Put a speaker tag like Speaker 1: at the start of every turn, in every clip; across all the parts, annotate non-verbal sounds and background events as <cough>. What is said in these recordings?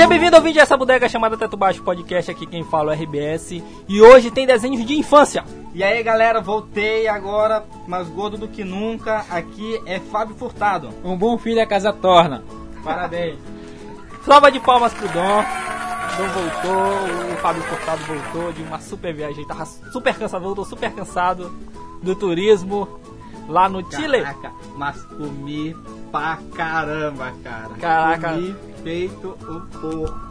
Speaker 1: Seja bem-vindo ao vídeo essa bodega chamada Teto Baixo Podcast. Aqui quem fala é o RBS. E hoje tem desenhos de infância.
Speaker 2: E aí galera, voltei agora, mais gordo do que nunca. Aqui é Fábio Furtado.
Speaker 3: Um bom filho a casa torna. Parabéns.
Speaker 1: Salva de palmas pro Dom. Dom voltou, o Fábio Furtado voltou de uma super viagem. Ele tava super cansado, voltou super cansado do turismo lá no Chile.
Speaker 2: Caraca, mas comi pra caramba, cara.
Speaker 1: Caraca.
Speaker 2: Comi feito o porco.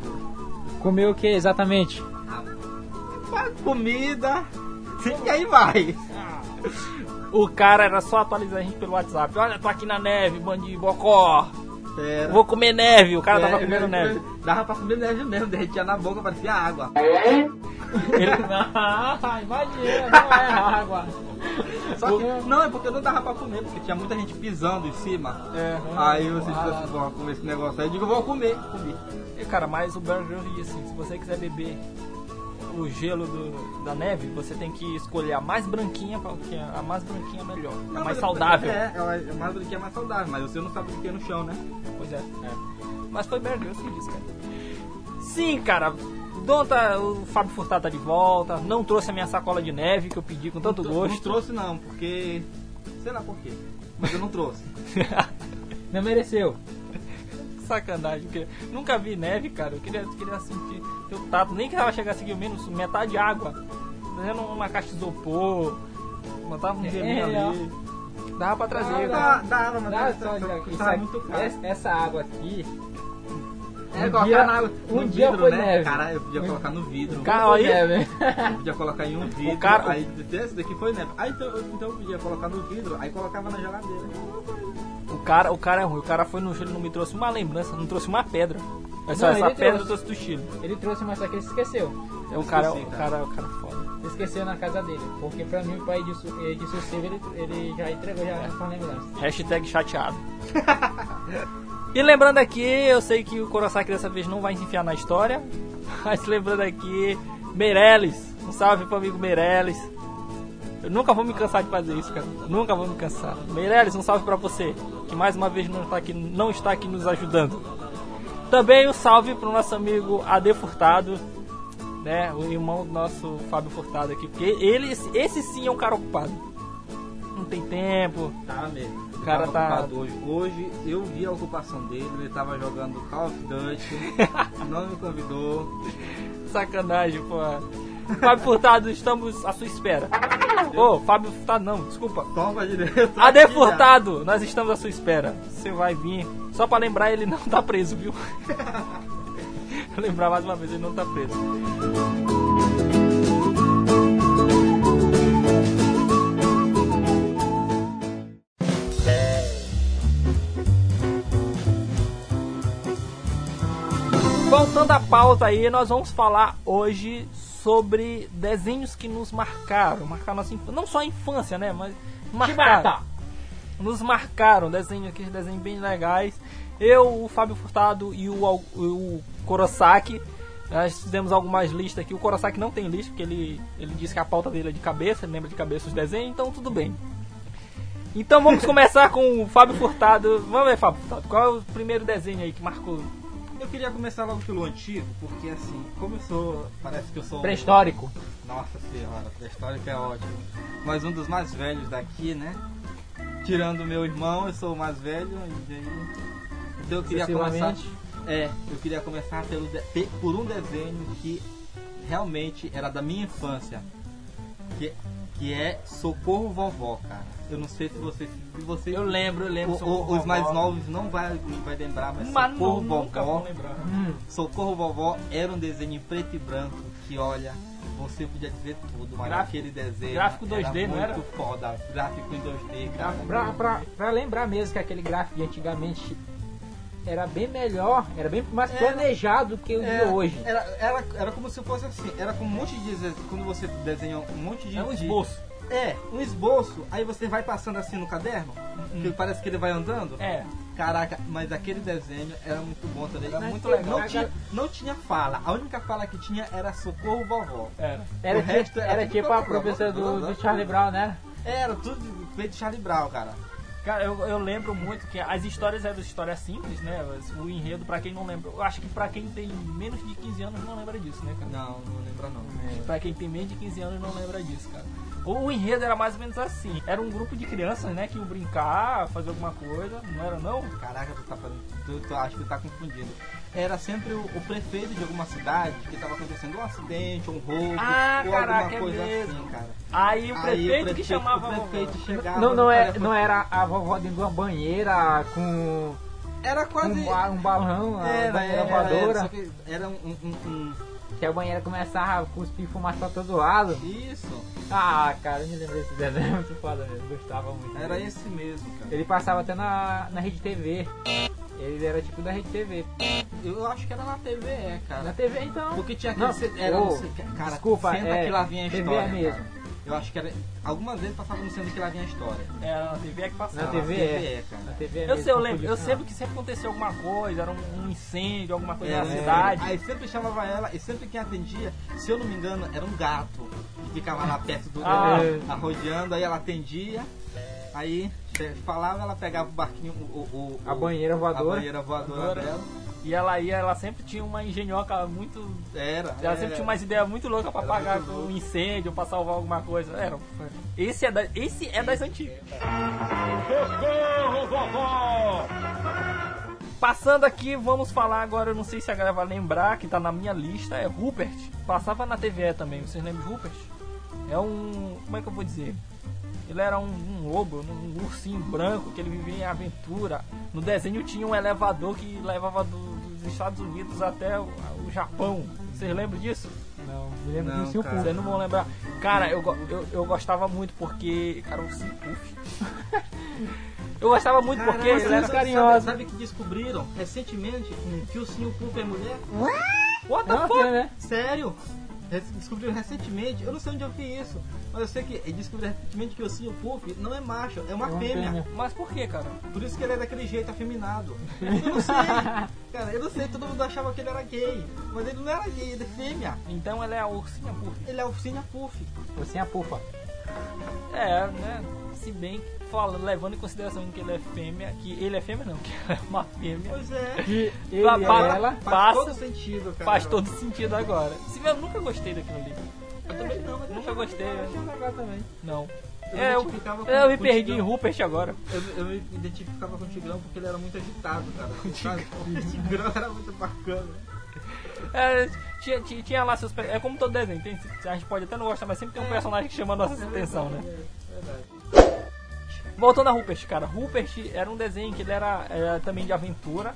Speaker 3: Comeu o que exatamente?
Speaker 2: Pra comida. E aí vai.
Speaker 1: O cara era só atualizar a gente pelo WhatsApp. Olha, tô aqui na neve, bandido, bocó.
Speaker 2: Pera.
Speaker 1: Vou comer neve. O cara tava
Speaker 2: É,
Speaker 1: comendo
Speaker 2: né,
Speaker 1: neve.
Speaker 2: Dava pra comer neve mesmo, derretia na boca, parecia água.
Speaker 1: Ele- <laughs>
Speaker 3: Ah, imagina, não é água.
Speaker 2: Só que, não, é porque não dava pra comer, porque tinha muita gente pisando em cima. Aí você disse assim, vou comer esse negócio aí. Eu digo, vou comer. Comi.
Speaker 1: E, cara, mas o Grylls disse assim, se você quiser beber o gelo do- da neve, você tem que escolher a mais branquinha, porque a mais branquinha é melhor, é
Speaker 2: Não,
Speaker 1: mais
Speaker 2: mas
Speaker 1: saudável.
Speaker 2: É, é, é mais que é mais saudável, mas você não sabe o que é no chão, né?
Speaker 1: Pois é. Mas foi Bear Grylls que disse, cara. Sim, cara, tá, o Fábio Furtado tá de volta, não trouxe a minha sacola de neve que eu pedi com tanto
Speaker 2: Não
Speaker 1: gosto.
Speaker 2: trouxe não, porque. Sei lá por quê. Mas eu não trouxe. <laughs>
Speaker 3: Não mereceu.
Speaker 1: Sacanagem, porque nunca vi neve, cara. Eu queria, queria sentir teu tato, nem que ela chegasse aqui menos metade de água. Fazendo uma caixa de isopor, botava um
Speaker 3: É,
Speaker 1: gelinho
Speaker 3: ó.
Speaker 1: ali. Dava pra trazer,
Speaker 3: Ah.
Speaker 2: Dá,
Speaker 3: Dá
Speaker 2: muito caro.
Speaker 3: essa, essa água aqui.
Speaker 2: É,
Speaker 3: Um
Speaker 2: colocar na
Speaker 3: um dia
Speaker 2: vidro,
Speaker 3: foi
Speaker 2: né?
Speaker 3: neve.
Speaker 2: Cara, eu podia colocar no vidro.
Speaker 1: Cara, aí,
Speaker 3: É, né? <laughs>
Speaker 2: Eu podia colocar em um vidro.
Speaker 1: cara-
Speaker 2: Aí esse daqui foi neve. Aí então, então eu podia colocar no vidro, aí colocava na geladeira.
Speaker 1: O cara, o cara é ruim. O cara foi no Chile e não me trouxe uma lembrança, não trouxe uma pedra. Essa,
Speaker 3: Não,
Speaker 1: essa
Speaker 3: ele
Speaker 1: pedra eu
Speaker 3: trouxe.
Speaker 1: trouxe do Chile.
Speaker 3: Ele trouxe, mas só que ele esqueceu.
Speaker 1: É um cara,
Speaker 2: Esqueci,
Speaker 1: o
Speaker 2: cara.
Speaker 1: cara, o cara é foda.
Speaker 3: Ele esqueceu na casa dele. Porque pra mim o pai de, de Suceva, ele, ele já entregou já essa lembrança.
Speaker 1: Hashtag chateado. <laughs> e lembrando aqui, eu sei que o Kurosaki dessa vez não vai se enfiar na história. <laughs> Mas lembrando aqui, Meirelles. Um salve pro amigo Meirelles. Eu nunca vou me cansar de fazer isso, cara. Nunca vou me cansar. Meirelles, um salve pra você. Que mais uma vez não está aqui, não está aqui nos ajudando. Também um salve pro nosso amigo AD Furtado. Né, o irmão do nosso Fábio Furtado aqui. Porque ele, esse sim é um cara ocupado. Não tem tempo.
Speaker 2: Tá mesmo.
Speaker 1: O cara tá-
Speaker 2: Hoje. hoje eu vi a ocupação dele, ele tava jogando Call of Duty, <laughs> não me convidou.
Speaker 1: Sacanagem, pô. <laughs> Fábio Furtado, estamos à sua espera. Ô, Fábio Furtado não, desculpa.
Speaker 2: Toma direito. <laughs>
Speaker 1: AD. Furtado, nós estamos à sua espera. Você vai vir. Só pra lembrar, ele não tá preso, viu? <laughs> lembrar mais uma vez, ele não tá preso. Voltando à pauta aí, nós vamos falar hoje sobre desenhos que nos marcaram, marcaram nossa infância, não só a infância, né, mas marcaram, nos marcaram, desenhos aqui, desenhos bem legais. Eu, o Fábio Furtado e o, o Kurosaki, nós fizemos algumas listas aqui. O Kurosaki não tem lista, porque ele, ele disse que a pauta dele é de cabeça, ele lembra de cabeça os desenhos, então tudo bem. Então vamos começar com o Fábio Furtado. Vamos ver, Fábio Furtado, qual é o primeiro desenho aí que marcou?
Speaker 2: Eu queria começar logo pelo antigo, porque assim, como eu sou. Parece que eu sou.
Speaker 3: Pré-histórico.
Speaker 2: Nossa senhora, pré-histórico é ótimo. Mas um dos mais velhos daqui, né? Tirando meu irmão, eu sou o mais velho, e aí. Então eu queria começar. É, eu queria começar pelo de- por um desenho que realmente era da minha infância. Que, que é Socorro Vovó, cara. Eu não sei se vocês. Se vocês
Speaker 1: Eu lembro, eu lembro.
Speaker 2: o- os mais novos não vai, não vai lembrar, mas,
Speaker 1: Mas
Speaker 2: Socorro
Speaker 1: não,
Speaker 2: Vovó.
Speaker 3: Hum,
Speaker 2: Socorro Vovó era um desenho em preto e branco que, olha, você podia dizer tudo, mas
Speaker 1: Gráfico-
Speaker 2: aquele desenho
Speaker 1: gráfico
Speaker 2: era
Speaker 1: 2D, não era?
Speaker 2: muito foda. Gráfico em 2D, cara.
Speaker 3: pra, pra, pra lembrar mesmo que aquele gráfico de antigamente era bem melhor, era bem mais
Speaker 2: Era-
Speaker 3: planejado que o
Speaker 2: Era,
Speaker 3: de hoje.
Speaker 2: era, era, era como se fosse assim, era com um monte de desenho, quando você desenha um monte de...
Speaker 1: É um esboço.
Speaker 2: É, um esboço, aí você vai passando assim no caderno, que parece que ele vai andando.
Speaker 1: É.
Speaker 2: Caraca, mas aquele desenho era muito bom também. Era
Speaker 3: Mas
Speaker 2: muito legal. Não tinha, não tinha fala. A única fala que tinha era socorro vovó.
Speaker 1: Era.
Speaker 3: Era,
Speaker 2: o resto
Speaker 3: tipo,
Speaker 2: era
Speaker 3: era
Speaker 2: tudo
Speaker 3: tipo a professora do, do. Charlie Brown, né?
Speaker 2: Era tudo feito de Charlie Brown, cara.
Speaker 1: Cara, eu, eu lembro muito que as histórias eram histórias simples, né? O enredo, pra quem não lembra, eu acho que pra quem tem menos de 15 anos não lembra disso, né, cara?
Speaker 2: Não, não lembra não.
Speaker 1: Pra quem tem menos de 15 anos não lembra disso, cara. O, enredo era mais ou menos assim. Era um grupo de crianças, né, que iam brincar, fazer alguma coisa, não era não?
Speaker 2: Caraca, tu tá falando. Tu, tu, acho que tu tá confundindo. Era sempre o, o prefeito de alguma cidade que tava acontecendo um acidente, um roubo,
Speaker 1: Ah,
Speaker 2: ou
Speaker 1: caraca,
Speaker 2: alguma
Speaker 1: é
Speaker 2: coisa
Speaker 1: mesmo.
Speaker 2: assim, cara.
Speaker 1: Aí o
Speaker 2: Aí
Speaker 1: prefeito, que chamava a
Speaker 2: o
Speaker 1: vovó.
Speaker 2: prefeito chegava.
Speaker 3: Não, não, é, não era a vovó dentro de uma banheira com
Speaker 2: Era quase.
Speaker 3: um, ba- um balão, a
Speaker 2: Era,
Speaker 3: banheira
Speaker 2: era, era,
Speaker 3: voadora,
Speaker 2: só que era um, um- um-
Speaker 3: que a banheira começava a cuspir fumaça pra todo lado.
Speaker 2: Isso,
Speaker 3: Ah, cara, eu me lembro desse desenho, <laughs> muito foda mesmo, gostava muito.
Speaker 2: era
Speaker 3: dele.
Speaker 2: esse mesmo, cara.
Speaker 3: Ele passava até na, na Rede TV. Ele era tipo da Rede TV.
Speaker 2: Eu acho que era na TV, é,
Speaker 3: Na
Speaker 2: cara.
Speaker 3: TV então.
Speaker 2: Porque tinha
Speaker 3: Não,
Speaker 2: aquele. era,
Speaker 3: ô,
Speaker 2: cara,
Speaker 3: desculpa,
Speaker 2: senta
Speaker 3: é,
Speaker 2: que lá vinha a
Speaker 3: TV
Speaker 2: história.
Speaker 3: é mesmo.
Speaker 2: cara. Eu acho que era. Algumas vezes passava no centro que lá vinha a história.
Speaker 1: Era na TV é que passava.
Speaker 3: Na TV
Speaker 2: TV
Speaker 3: é.
Speaker 2: é, cara.
Speaker 3: Na TV é
Speaker 1: Eu
Speaker 3: mesmo,
Speaker 1: sei, eu lembro, eu sempre que sempre acontecia alguma coisa, era um, um incêndio, alguma coisa
Speaker 2: É,
Speaker 1: na
Speaker 2: é.
Speaker 1: cidade.
Speaker 2: Aí sempre chamava ela, e sempre quem atendia, se eu não me engano, era um gato que ficava lá perto do
Speaker 1: Ah.
Speaker 2: ah. rodeando, aí ela atendia, aí falava, ela pegava o barquinho, o, o- o-
Speaker 3: A banheira
Speaker 2: a
Speaker 3: voadora.
Speaker 2: banheira voadora
Speaker 1: Voadora.
Speaker 2: dela.
Speaker 1: E ela ia, ela sempre tinha uma engenhoca muito.
Speaker 2: Era.
Speaker 1: Ela
Speaker 2: é.
Speaker 1: sempre tinha umas ideias muito loucas pra
Speaker 2: Era
Speaker 1: apagar um incêndio, pra salvar alguma coisa. Era. Esse é, da, esse é das antigas. Passando aqui, vamos falar agora, eu não sei se a galera vai lembrar, que tá na minha lista, é Rupert. Passava na TVE também, vocês lembram de Rupert? É um. Como é que eu vou dizer? Ele era um, um lobo, um ursinho branco que ele vivia em aventura. No desenho tinha um elevador que levava do- dos Estados Unidos até o, o Japão. Vocês lembram disso?
Speaker 3: Não, me lembro
Speaker 2: Não,
Speaker 3: do.
Speaker 1: Vocês não vão lembrar. Cara, eu, eu, eu gostava muito porque. Cara, o ursinho puff. eu gostava muito
Speaker 2: Cara,
Speaker 1: porque ele era
Speaker 2: sabe-
Speaker 3: carinhoso.
Speaker 2: Sabe, sabe que descobriram recentemente que o Sim Puff é mulher?
Speaker 1: What the
Speaker 3: Não,
Speaker 1: fuck?
Speaker 3: né?
Speaker 2: Sério? Descobriram recentemente, eu não sei onde eu vi isso, mas eu sei que descobriram recentemente que o Sim Puff não é macho, é uma
Speaker 3: É uma
Speaker 2: fêmea.
Speaker 3: fêmea.
Speaker 1: Mas por que, cara?
Speaker 2: Por isso que ele é daquele jeito afeminado. Eu não sei. <laughs> Cara, eu não sei, todo mundo achava que ele era gay. Mas ele não era gay, ele é fêmea.
Speaker 1: Então ela é a ursinha puff.
Speaker 2: Ele é o Cine Puff.
Speaker 3: Você é a pufa.
Speaker 1: É, né? Se bem que fala, levando em consideração que ele é fêmea, que ele é fêmea não, que ela é uma fêmea.
Speaker 2: Pois é.
Speaker 3: Que ele <laughs> ela.
Speaker 2: Faz
Speaker 1: Passa-
Speaker 2: todo sentido, cara.
Speaker 1: Faz todo sentido agora. Se eu nunca gostei daquilo ali.
Speaker 2: Eu também não, mas eu
Speaker 1: Nunca
Speaker 2: achava-
Speaker 1: gostei.
Speaker 2: eu legal também.
Speaker 1: Não.
Speaker 2: Eu
Speaker 1: É,
Speaker 2: me
Speaker 1: eu,
Speaker 2: com-
Speaker 1: eu me perdi em Rupert agora.
Speaker 2: Eu, eu me identificava com o Tigrão porque ele era muito agitado, cara. <laughs> O Tigrão era muito bacana.
Speaker 1: É, tinha, tinha, tinha lá seus. É como todo desenho, tem, a gente pode até não gostar, mas sempre tem um personagem que chama a nossa atenção, né?
Speaker 2: É verdade.
Speaker 1: Voltando a Rupert, cara. Rupert era um desenho que ele era, era também de aventura.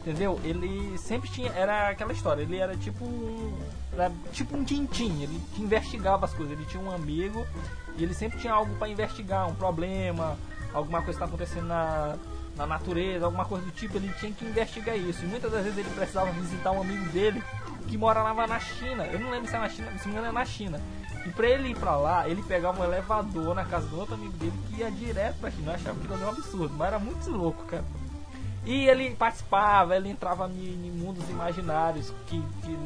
Speaker 1: Entendeu? Ele sempre tinha. Era aquela história, ele era tipo um. Era tipo um Tintin, ele investigava as coisas, ele tinha um amigo e ele sempre tinha algo para investigar, um problema, alguma coisa que está acontecendo na, na natureza, alguma coisa do tipo, ele tinha que investigar isso. E muitas das vezes ele precisava visitar um amigo dele que morava na China. Eu não lembro se é na China, se não é na China. E pra ele ir pra lá, ele pegava um elevador na casa do outro amigo dele que ia direto pra China. Eu achava aquilo ali um absurdo, mas era muito louco, cara. E ele participava, ele entrava em, em mundos imaginários que, que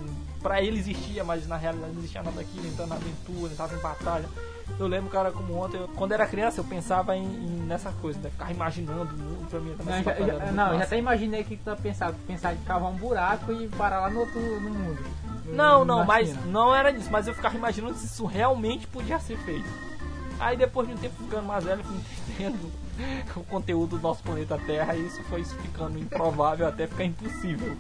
Speaker 1: pra ele existia, mas na realidade não existia nada daquilo, entrando na aventura, entrava em batalha. Eu lembro, cara, como ontem, eu- quando era criança, eu pensava em, em- nessa coisa, né? Ficava imaginando o mundo pra mim.
Speaker 3: Não, já, já- não, já até imaginei o que tu tá pensando. Pensar de cavar um buraco e parar lá no outro no mundo.
Speaker 1: Não, não,
Speaker 3: Na
Speaker 1: mas não era disso, mas eu ficava imaginando se isso realmente podia ser feito. Aí depois de um tempo ficando mais velho, fui entendendo <laughs> o conteúdo do nosso planeta Terra e isso foi isso ficando improvável até ficar impossível.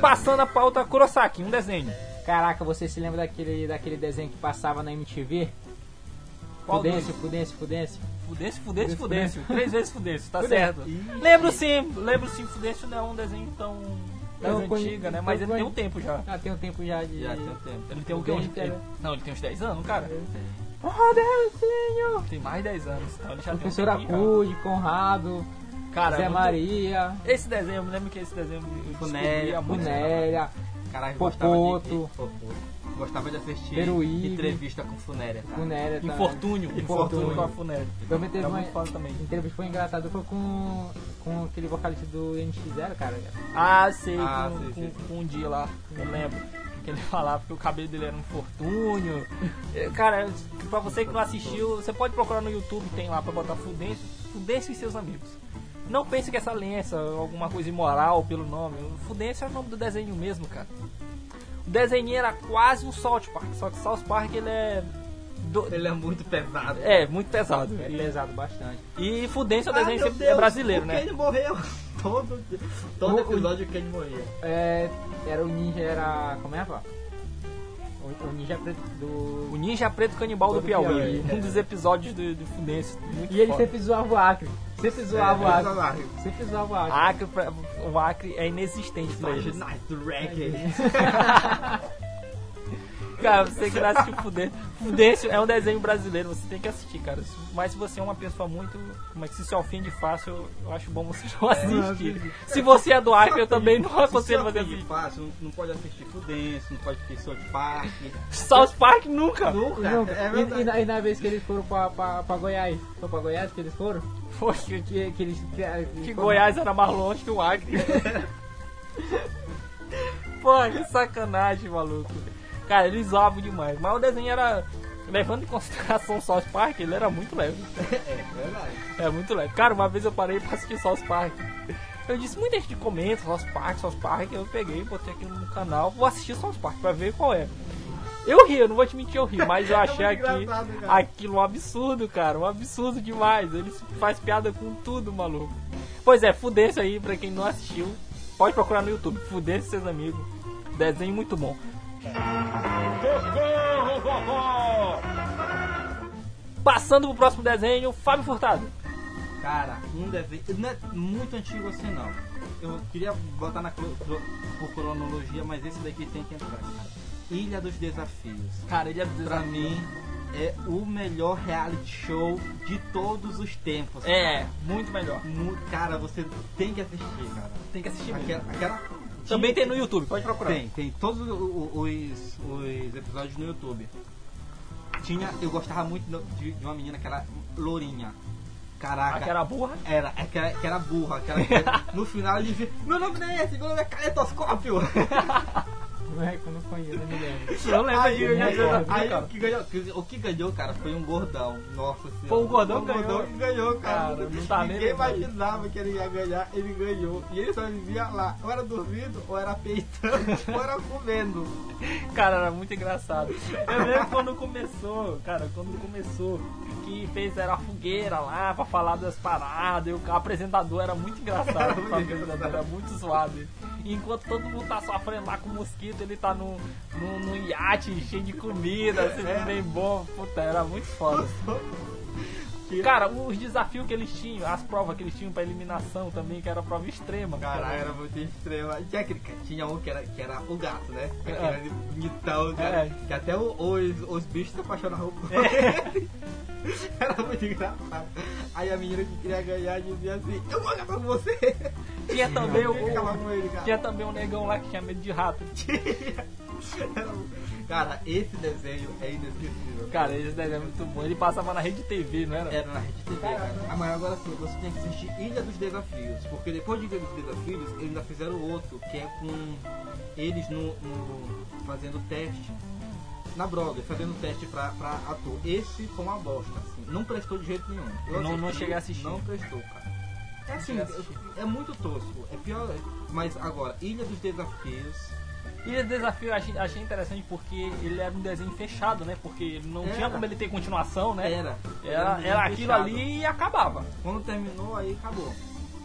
Speaker 1: Passando a pauta Kurosaki, um desenho.
Speaker 3: Caraca, você se lembra daquele, daquele desenho que passava na MTV?
Speaker 1: Qual
Speaker 3: Fudêncio, Fudêncio, Fudêncio.
Speaker 1: Fudêncio, Fudêncio,
Speaker 3: Fudêncio.
Speaker 1: Três vezes Fudêncio, tá certo. Lembro sim, lembro sim, Fudêncio não é um desenho tão das né? Mas ele tem um tempo já.
Speaker 3: Ah, tem um tempo já de.
Speaker 2: Já tem um tempo.
Speaker 1: Ele tem o quê?
Speaker 3: Fudêncio,
Speaker 1: ele-
Speaker 3: né?
Speaker 1: Não, ele tem uns 10 anos, cara.
Speaker 3: Oh, Deus,
Speaker 1: Tem mais de 10 anos. Então ele já
Speaker 3: Professor
Speaker 1: tem um
Speaker 3: Acude, Conrado,
Speaker 1: cara.
Speaker 3: Zé
Speaker 1: muito-
Speaker 3: Maria,
Speaker 1: Esse desenho, eu me lembro que esse desenho eu
Speaker 2: Funéria,
Speaker 1: há muito tempo.
Speaker 3: Funéria,
Speaker 2: Caralho,
Speaker 3: Popoto.
Speaker 2: Popoto. Gostava de assistir
Speaker 3: Peruíbe.
Speaker 2: entrevista com Funéria, cara.
Speaker 3: Funéria. tá?
Speaker 1: Infortúnio, infortúnio
Speaker 3: Infortúnio.
Speaker 1: com a Funéria.
Speaker 3: Também teve
Speaker 1: Era
Speaker 3: uma
Speaker 1: também.
Speaker 3: entrevista foi engraçado, foi com, com aquele vocalista do NX0, cara.
Speaker 1: Ah, sei,
Speaker 2: Ah,
Speaker 1: com,
Speaker 2: sei,
Speaker 1: com-
Speaker 2: sei,
Speaker 1: com um dia lá, eu lembro. Que ele falava que o cabelo dele era um infortúnio. É, Cara, pra você que não assistiu, você pode procurar no YouTube, tem lá pra botar Fudêncio, Fudêncio e seus amigos. Não pense que essa lença é alguma coisa imoral pelo nome. Fudêncio é o nome do desenho mesmo, cara. O desenho era quase um South Park, só que South Park ele é. do-
Speaker 2: Ele é muito pesado.
Speaker 1: É, muito pesado.
Speaker 3: É pesado bastante.
Speaker 1: e Fudêncio é o desenho sempre
Speaker 2: Deus,
Speaker 1: é brasileiro,
Speaker 2: o
Speaker 1: né?
Speaker 2: Kenny morreu. <laughs> Todo, todo
Speaker 3: O-
Speaker 2: episódio o Kenny morria.
Speaker 3: É, era o ninja, era. Como é, pô? O, o ninja preto
Speaker 1: O
Speaker 3: do.
Speaker 1: Ninja Preto Canibal do
Speaker 3: Do
Speaker 1: Piauí.
Speaker 3: Piauí.
Speaker 1: Um dos episódios do, do Fudêncio.
Speaker 3: E ele
Speaker 1: foda.
Speaker 3: sempre zoava o Acre. Sempre zoava o
Speaker 2: É,
Speaker 3: Acre.
Speaker 2: Acre.
Speaker 3: Sempre zoava o Acre.
Speaker 1: Acre, pra- o Acre é inexistente pra eles.
Speaker 2: Nice reggae. <laughs>
Speaker 1: Cara, você que não assistiu. Fudêncio é um desenho brasileiro, você tem que assistir, cara. Mas se você é uma pessoa muito. Como é que se se ofende fácil, eu, eu acho bom você não assistir. Se você é do Acre, eu também não aconselho você a
Speaker 2: assistir fácil, não, não pode assistir Fudêncio, não pode assistir South Park.
Speaker 1: South Park nunca!
Speaker 2: Nunca,
Speaker 3: Não,
Speaker 2: é
Speaker 3: e, e na, e na vez que eles foram pra, pra, pra Goiás, foi pra Goiás que eles foram?
Speaker 1: Foi que,
Speaker 3: Que, que eles. Que,
Speaker 1: que Goiás era mais longe que o Acre. <laughs> Pô, que sacanagem, maluco. Cara, eles zoavam demais. Mas o desenho era. Levando em consideração o South Park, ele era muito leve. <laughs>
Speaker 2: É verdade.
Speaker 1: É muito leve. Cara, uma vez eu parei pra assistir South Park. Eu disse, muita gente comenta South Park, South Park. Eu peguei, botei aqui no canal, vou assistir South Park pra ver qual é. Eu ri, eu não vou te mentir, eu ri, mas eu <laughs> achei
Speaker 2: muito
Speaker 1: aqui, aquilo um absurdo, cara. Um absurdo demais. Eles faz piada com tudo, maluco. Pois é, Fudêncio aí, pra quem não assistiu, pode procurar no YouTube. Fudêncio e seus amigos. Desenho muito bom. Passando pro próximo desenho, Fábio Furtado.
Speaker 2: Cara, um desenho. Não é muito antigo assim não. Eu queria botar na cro- por cronologia, mas esse daqui tem que entrar, cara. Ilha dos Desafios.
Speaker 1: Cara, ele é
Speaker 2: Pra mim, é o melhor reality show de todos os tempos.
Speaker 1: É, muito melhor.
Speaker 2: Cara, você tem que assistir, cara.
Speaker 1: Tem que assistir mesmo.
Speaker 2: Aquela, aquela-
Speaker 1: Também tem no YouTube, pode procurar.
Speaker 2: Tem, tem todos os, os episódios no YouTube. Tinha, eu gostava muito de, de uma menina que era lourinha. Caraca.
Speaker 1: Aquela burra.
Speaker 2: Era, é que era, que era burra, que no final ele dizia, meu nome não é esse, meu nome é caletoscópio. <laughs>
Speaker 3: É eu não conheço, eu me lembro.
Speaker 1: Eu lembro
Speaker 2: Aí,
Speaker 1: de
Speaker 2: aí, o, que ganhou, o que ganhou, cara, foi um gordão. Nossa senhora.
Speaker 1: Foi um gordão
Speaker 2: um gordão
Speaker 1: ganhou?
Speaker 2: que ganhou, cara.
Speaker 1: Cara, não tá
Speaker 2: Ninguém imaginava que ele ia ganhar, ele ganhou. E ele só vivia lá, ou era dormindo, ou era peitando, <laughs> ou era comendo.
Speaker 1: Cara, era muito engraçado. Eu lembro quando começou, cara, quando começou, que fez era a fogueira lá pra falar das paradas, e o apresentador era muito engraçado,
Speaker 2: Era
Speaker 1: o
Speaker 2: muito
Speaker 1: apresentador
Speaker 2: engraçado.
Speaker 1: era muito suave. E enquanto todo mundo tá sofrendo lá com mosquito, ele tá no, no, no iate cheio de comida, assim,
Speaker 2: É.
Speaker 1: bem bom. Puta, era muito foda. <laughs> Cara, os desafios que eles tinham, as provas que eles tinham pra eliminação também, que era prova extrema.
Speaker 2: Caralho, era muito extremo. Tinha, tinha um que era, que era o gato, né? Que
Speaker 1: É.
Speaker 2: era bonitão, cara.
Speaker 1: É.
Speaker 2: Que até o- os, os bichos se apaixonavam por ele. <laughs> Era muito engraçado. Aí a menina que queria ganhar dizia assim, eu vou acabar com você.
Speaker 1: Tinha <laughs> também o,
Speaker 2: ele, cara.
Speaker 1: tinha também um negão lá que tinha medo de rato.
Speaker 2: Um- <laughs> Cara, esse desenho é inesquecível.
Speaker 1: Cara, esse desenho é muito bom. Ele passava na rede TV, não era?
Speaker 2: Era na Rede TV, cara. Ah, mas agora sim, você tem que assistir Ilha dos Desafios. Porque depois de Ilha dos Desafios, eles ainda fizeram outro, que é com eles no, no- fazendo teste. Na Broga, fazendo teste pra, pra ator. Esse foi uma bosta, assim. Não prestou de jeito nenhum. Eu
Speaker 1: Não- não cheguei a assistir.
Speaker 2: Não prestou, cara. É assim, é muito tosco. É pior. Mas agora, Ilha dos Desafios.
Speaker 1: E esse desafio achei, achei interessante porque ele era um desenho fechado, né? Porque não
Speaker 2: Era.
Speaker 1: tinha como ele ter continuação, né?
Speaker 2: Era.
Speaker 1: Era, era aquilo ali e acabava.
Speaker 2: Quando terminou, aí acabou.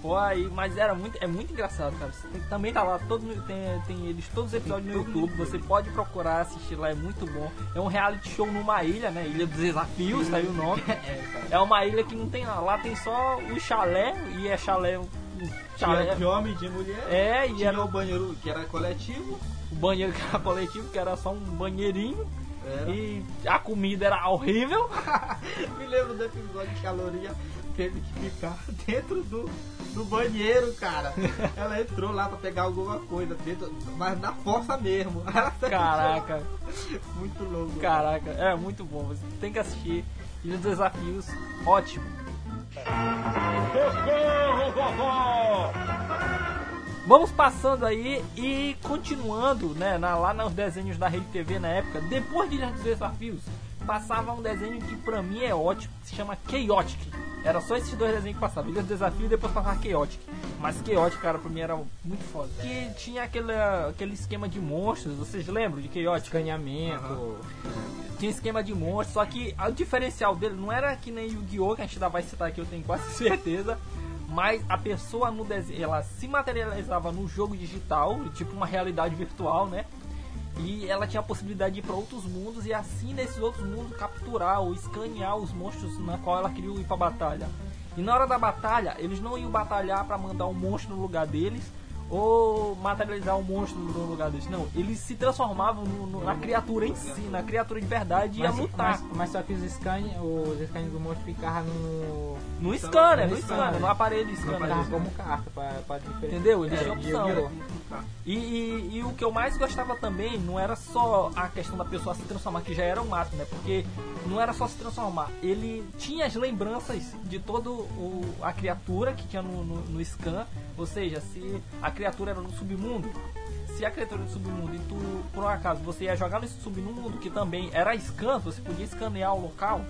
Speaker 1: Pô, aí, mas era muito, é muito engraçado, cara. Tem- também tá lá, todo, tem, tem eles, todos os episódios no YouTube. Você pode procurar, assistir lá, é muito bom. É um reality show numa ilha, né? Ilha dos Desafios, tá aí o nome. <laughs>
Speaker 2: É.
Speaker 1: É uma ilha que não tem nada. Lá tem só o chalé, e é chalé. chalé
Speaker 2: Tinha de homem, de mulher.
Speaker 1: é, e
Speaker 2: Tinha
Speaker 1: era
Speaker 2: o banheiro que era coletivo.
Speaker 1: Banheiro que era coletivo, que era só um banheirinho.
Speaker 2: Era.
Speaker 1: E a comida era horrível. <laughs>
Speaker 2: Me lembro do episódio que a Lourinha teve que ficar <laughs> dentro do, do banheiro, cara. <laughs> Ela entrou lá pra pegar alguma coisa dentro, mas na força mesmo.
Speaker 1: Caraca,
Speaker 2: Muito louco.
Speaker 1: caraca, é muito bom. Você tem que assistir. E os desafios, ótimo. Vamos passando aí e continuando, né, na- lá nos desenhos da Rede TV na época, depois de dos Desafios, passava um desenho que pra mim é ótimo, que se chama Chaotic. Era só esses dois desenhos que passavam, Ilha dos Desafios e depois passava Chaotic. Mas Chaotic, cara, pra mim era muito foda. Que tinha aquele, aquele esquema de monstros, vocês lembram de Chaotic?
Speaker 3: Escaneamento.
Speaker 1: Tinha esquema de monstros, só que o diferencial dele não era que nem Yu-Gi-Oh! que a gente ainda vai citar aqui, eu tenho quase <laughs> certeza. Mas a pessoa no desenho, ela se materializava no jogo digital, tipo uma realidade virtual, né? E ela tinha a possibilidade de ir para outros mundos e assim nesses outros mundos capturar ou escanear os monstros na qual ela queria ir para batalha. E na hora da batalha, eles não iam batalhar para mandar um monstro no lugar deles ou materializar um monstro no lugar deles. Não, eles se transformavam no- no- na criatura em si, na criatura de verdade e ia lutar.
Speaker 3: mas, mas só que os scans, os scans do monstro ficavam no.
Speaker 1: No scanner,
Speaker 3: no
Speaker 1: no
Speaker 3: scanner.
Speaker 1: scanner, no aparelho scanner.
Speaker 3: Ficavam como carta pra, pra diferenciar.
Speaker 1: Entendeu? Eles
Speaker 3: É,
Speaker 1: tinham opção.
Speaker 3: Yu-Gi-Oh!
Speaker 1: E, e- e o que eu mais gostava também não era só a questão da pessoa se transformar, que já era um mato, né? Porque não era só se transformar, ele tinha as lembranças de todo o, a criatura que tinha no, no, no scan, ou seja, se a criatura era no submundo, se a criatura do submundo e tu, por um acaso, você ia jogar nesse submundo que também era scan, você podia escanear o local.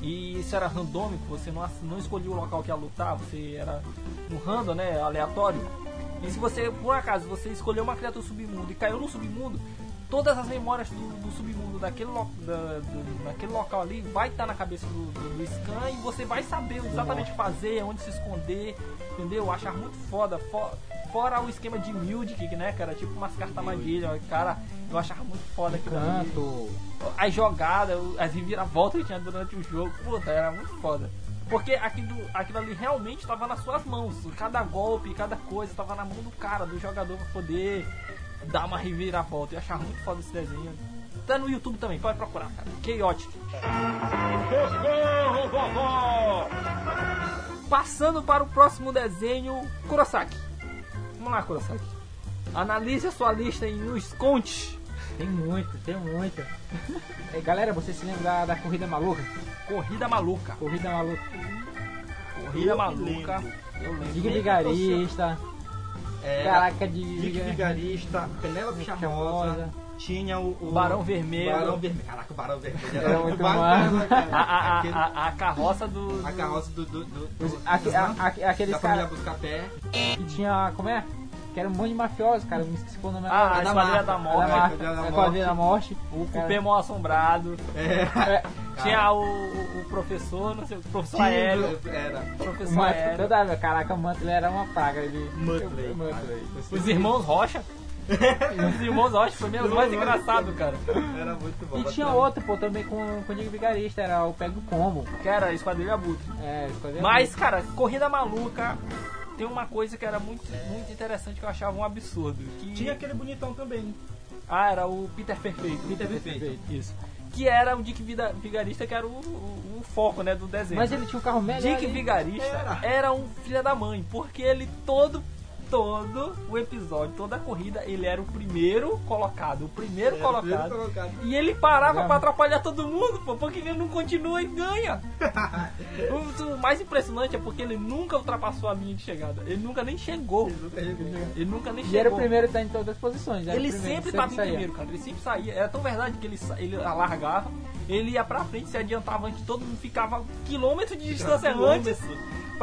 Speaker 1: E isso era randômico, você não, não escolhia o local que ia lutar, você era no random, né, aleatório. E se você, por acaso, você escolheu uma criatura submundo e caiu no submundo, todas as memórias do, do submundo daquele, lo, da, do- daquele local ali vai estar na cabeça do, do, do scan e você vai saber exatamente o que fazer, onde se esconder, entendeu? Eu achar muito foda. fo- fora o esquema de Music, né, cara? Tipo umas cartas armadilha, cara, eu achava muito foda aquilo ali
Speaker 3: Canto.
Speaker 1: as jogadas, as reviravoltas que tinha durante o jogo, puta, era muito foda. Porque aquilo, aquilo ali realmente estava nas suas mãos. Cada golpe, cada coisa estava na mão do cara, do jogador pra poder dar uma reviravolta. Eu achava muito foda esse desenho. Tá no YouTube também, pode procurar, cara. Chaotic. Passando para o próximo desenho, Kurosaki. Vamos lá, Kurosaki. Analise a sua lista e nos conte.
Speaker 3: Tem muito, tem muito. <laughs> É, galera, você se lembra da, da Corrida Maluca?
Speaker 1: Corrida Maluca.
Speaker 3: Corrida Maluca.
Speaker 1: Corrida
Speaker 2: Eu
Speaker 1: Maluca.
Speaker 2: lembro.
Speaker 1: Eu lembro.
Speaker 3: Vigarista.
Speaker 2: Era
Speaker 3: Caraca, de
Speaker 2: Dick Vigarista, Penélope Charmosa, tinha o, o
Speaker 1: Barão Vermelho.
Speaker 2: Barão Vermelho. Caraca, o Barão Vermelho
Speaker 3: Era muito
Speaker 2: bacana, <laughs> cara.
Speaker 1: A, a, a,
Speaker 2: Aquele-
Speaker 1: a, a carroça do.
Speaker 2: a carroça do, do, do, do-
Speaker 3: Os- aque- a- aque- aqueles
Speaker 2: da família
Speaker 3: caras
Speaker 2: Buscapé.
Speaker 3: que tinha. Como é? Que era um monte de mafiosos, cara. Me esqueci o nome
Speaker 1: Ah, a Esquadrilha da
Speaker 3: A
Speaker 1: Morte.
Speaker 3: Marta,
Speaker 2: Esquadrilha da
Speaker 3: a Quadrilha da Morte.
Speaker 1: O Cupê Mal Assombrado.
Speaker 2: É,
Speaker 3: é, <laughs>
Speaker 1: Tinha o, o, professor, não sei, o professor aéreo.
Speaker 2: Era.
Speaker 3: o
Speaker 1: Professor
Speaker 3: Mantle,
Speaker 1: aéreo.
Speaker 3: toda, caraca, o Mantle era uma praga. Ele,
Speaker 2: Muttley.
Speaker 3: Muttley.
Speaker 1: Os irmãos Rocha. <laughs> Os irmãos Rocha foi mesmo mais engraçado, cara.
Speaker 2: Era muito bom.
Speaker 3: E tinha
Speaker 2: bacana.
Speaker 3: outro, pô, também com, com o Diego Vigarista, era o Pego Combo.
Speaker 1: Que era a Esquadrilha Abutre.
Speaker 3: É, escolheu
Speaker 1: Mas, cara, Corrida Maluca tem uma coisa que era muito, muito interessante que eu achava um absurdo. Que...
Speaker 2: Tinha aquele bonitão também.
Speaker 1: Ah, era o Peter Perfeito.
Speaker 2: Peter Perfeito.
Speaker 1: Isso. Que era o Dick Vida- Vigarista, que era o, o- o foco, né, do desenho.
Speaker 3: Mas ele tinha um carro melhor.
Speaker 1: Dick
Speaker 3: hein?
Speaker 1: Vigarista
Speaker 2: Era.
Speaker 1: era. um filho da mãe, porque ele todo todo o episódio, toda a corrida, ele era o primeiro colocado, o primeiro
Speaker 2: Era o primeiro
Speaker 1: colocado.
Speaker 2: colocado.
Speaker 1: E ele parava pra atrapalhar todo mundo, pô, porque ele não continua e ganha. <laughs> o, o mais impressionante é porque ele nunca ultrapassou a linha de chegada. Ele nunca nem chegou. Ele nunca nem
Speaker 3: E era o
Speaker 1: chegou.
Speaker 3: primeiro a estar em todas as posições.
Speaker 1: Ele
Speaker 3: primeiro,
Speaker 1: sempre estava em
Speaker 3: saía.
Speaker 1: primeiro, cara. Ele sempre saía. Era tão verdade que ele, ele alargava, ele ia pra frente, se adiantava antes, todo mundo ficava quilômetros de distância antes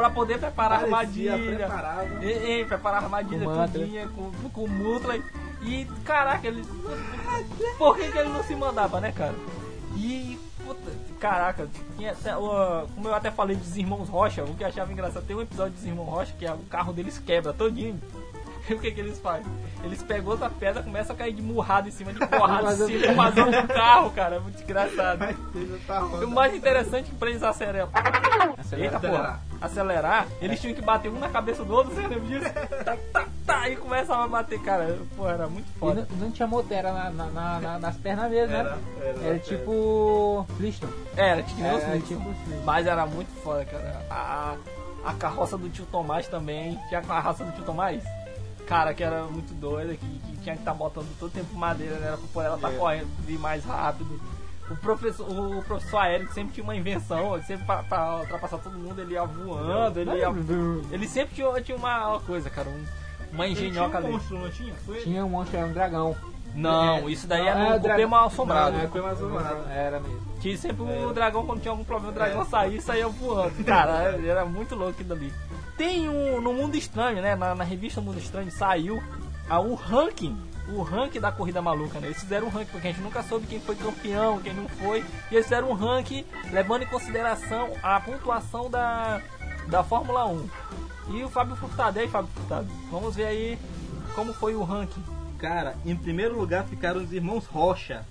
Speaker 1: pra poder preparar a
Speaker 2: Parecia
Speaker 1: armadilha.
Speaker 2: preparado.
Speaker 1: E, e, preparar a armadilha
Speaker 3: Com
Speaker 1: tudinha, com, com o Mutley. E caraca, ele. Por que, que ele não se mandava, né, cara? E. Puta, caraca, tinha o- como eu até falei dos irmãos Rocha, o que eu achava engraçado, tem um episódio dos irmãos Rocha que é, o carro deles quebra todinho. E o que, que eles fazem? Eles pegam outra pedra, começam a cair de murrada em cima de <laughs> porrada,
Speaker 3: eu-
Speaker 1: assim, fazendo o carro, cara. É muito engraçado.
Speaker 2: Tá
Speaker 1: E o mais interessante é que pra eles acelerar. Eita
Speaker 2: Acelerar.
Speaker 1: porra, acelerar, eles tinham que bater um na cabeça do outro, você lembra disso? <laughs> Tá, tá, tá, e começava a bater, cara. Pô, era muito
Speaker 3: E
Speaker 1: foda.
Speaker 3: não, não tinha motor, era na, na- na- na- nas pernas mesmo,
Speaker 2: Era,
Speaker 3: né?
Speaker 2: era,
Speaker 3: Era
Speaker 2: era.
Speaker 3: tipo. Flintstone.
Speaker 1: Era, tinha que nem os
Speaker 3: Era
Speaker 1: Flintstones.
Speaker 3: tipo.
Speaker 1: Mas era muito foda, cara. A, a carroça do tio Tomás também. Tinha a carroça do tio Tomás? Cara, que era muito doida, que, que tinha que estar botando todo tempo madeira, né? Pra por ela estar
Speaker 2: É.
Speaker 1: correndo, vir mais rápido. O professor, o professor aéreo sempre tinha uma invenção, ele sempre pra, pra ultrapassar todo mundo, ele ia voando, ele ia. Ele sempre tinha, tinha uma, uma coisa, cara. Um, Uma
Speaker 2: Ele tinha
Speaker 1: engenhoca
Speaker 2: um
Speaker 1: ali.
Speaker 2: monstro, não tinha? Foi?
Speaker 3: Tinha um monstro, era um dragão.
Speaker 1: Não,
Speaker 2: É.
Speaker 1: isso daí
Speaker 3: Não,
Speaker 1: é no
Speaker 3: o
Speaker 1: Cupê
Speaker 3: dragão-
Speaker 1: Mal Assombrado.
Speaker 3: Não, é
Speaker 2: Mal Assombrado.
Speaker 3: Era mesmo.
Speaker 1: Que sempre o dragão, quando tinha algum problema, o dragão
Speaker 2: É.
Speaker 1: saía e saía voando. <laughs> Cara, era muito louco aquilo ali. Tem um. No Mundo Estranho, né? Na, na revista Mundo Estranho saiu ah, o ranking. O ranking da corrida maluca, né? Eles fizeram um ranking porque a gente nunca soube quem foi campeão, quem não foi. E eles fizeram um ranking levando em consideração a pontuação da, da Fórmula 1. E o Fábio Furtado, e aí, Fábio Furtado? Vamos ver aí como foi o ranking.
Speaker 2: Cara, em primeiro lugar ficaram os irmãos Rocha,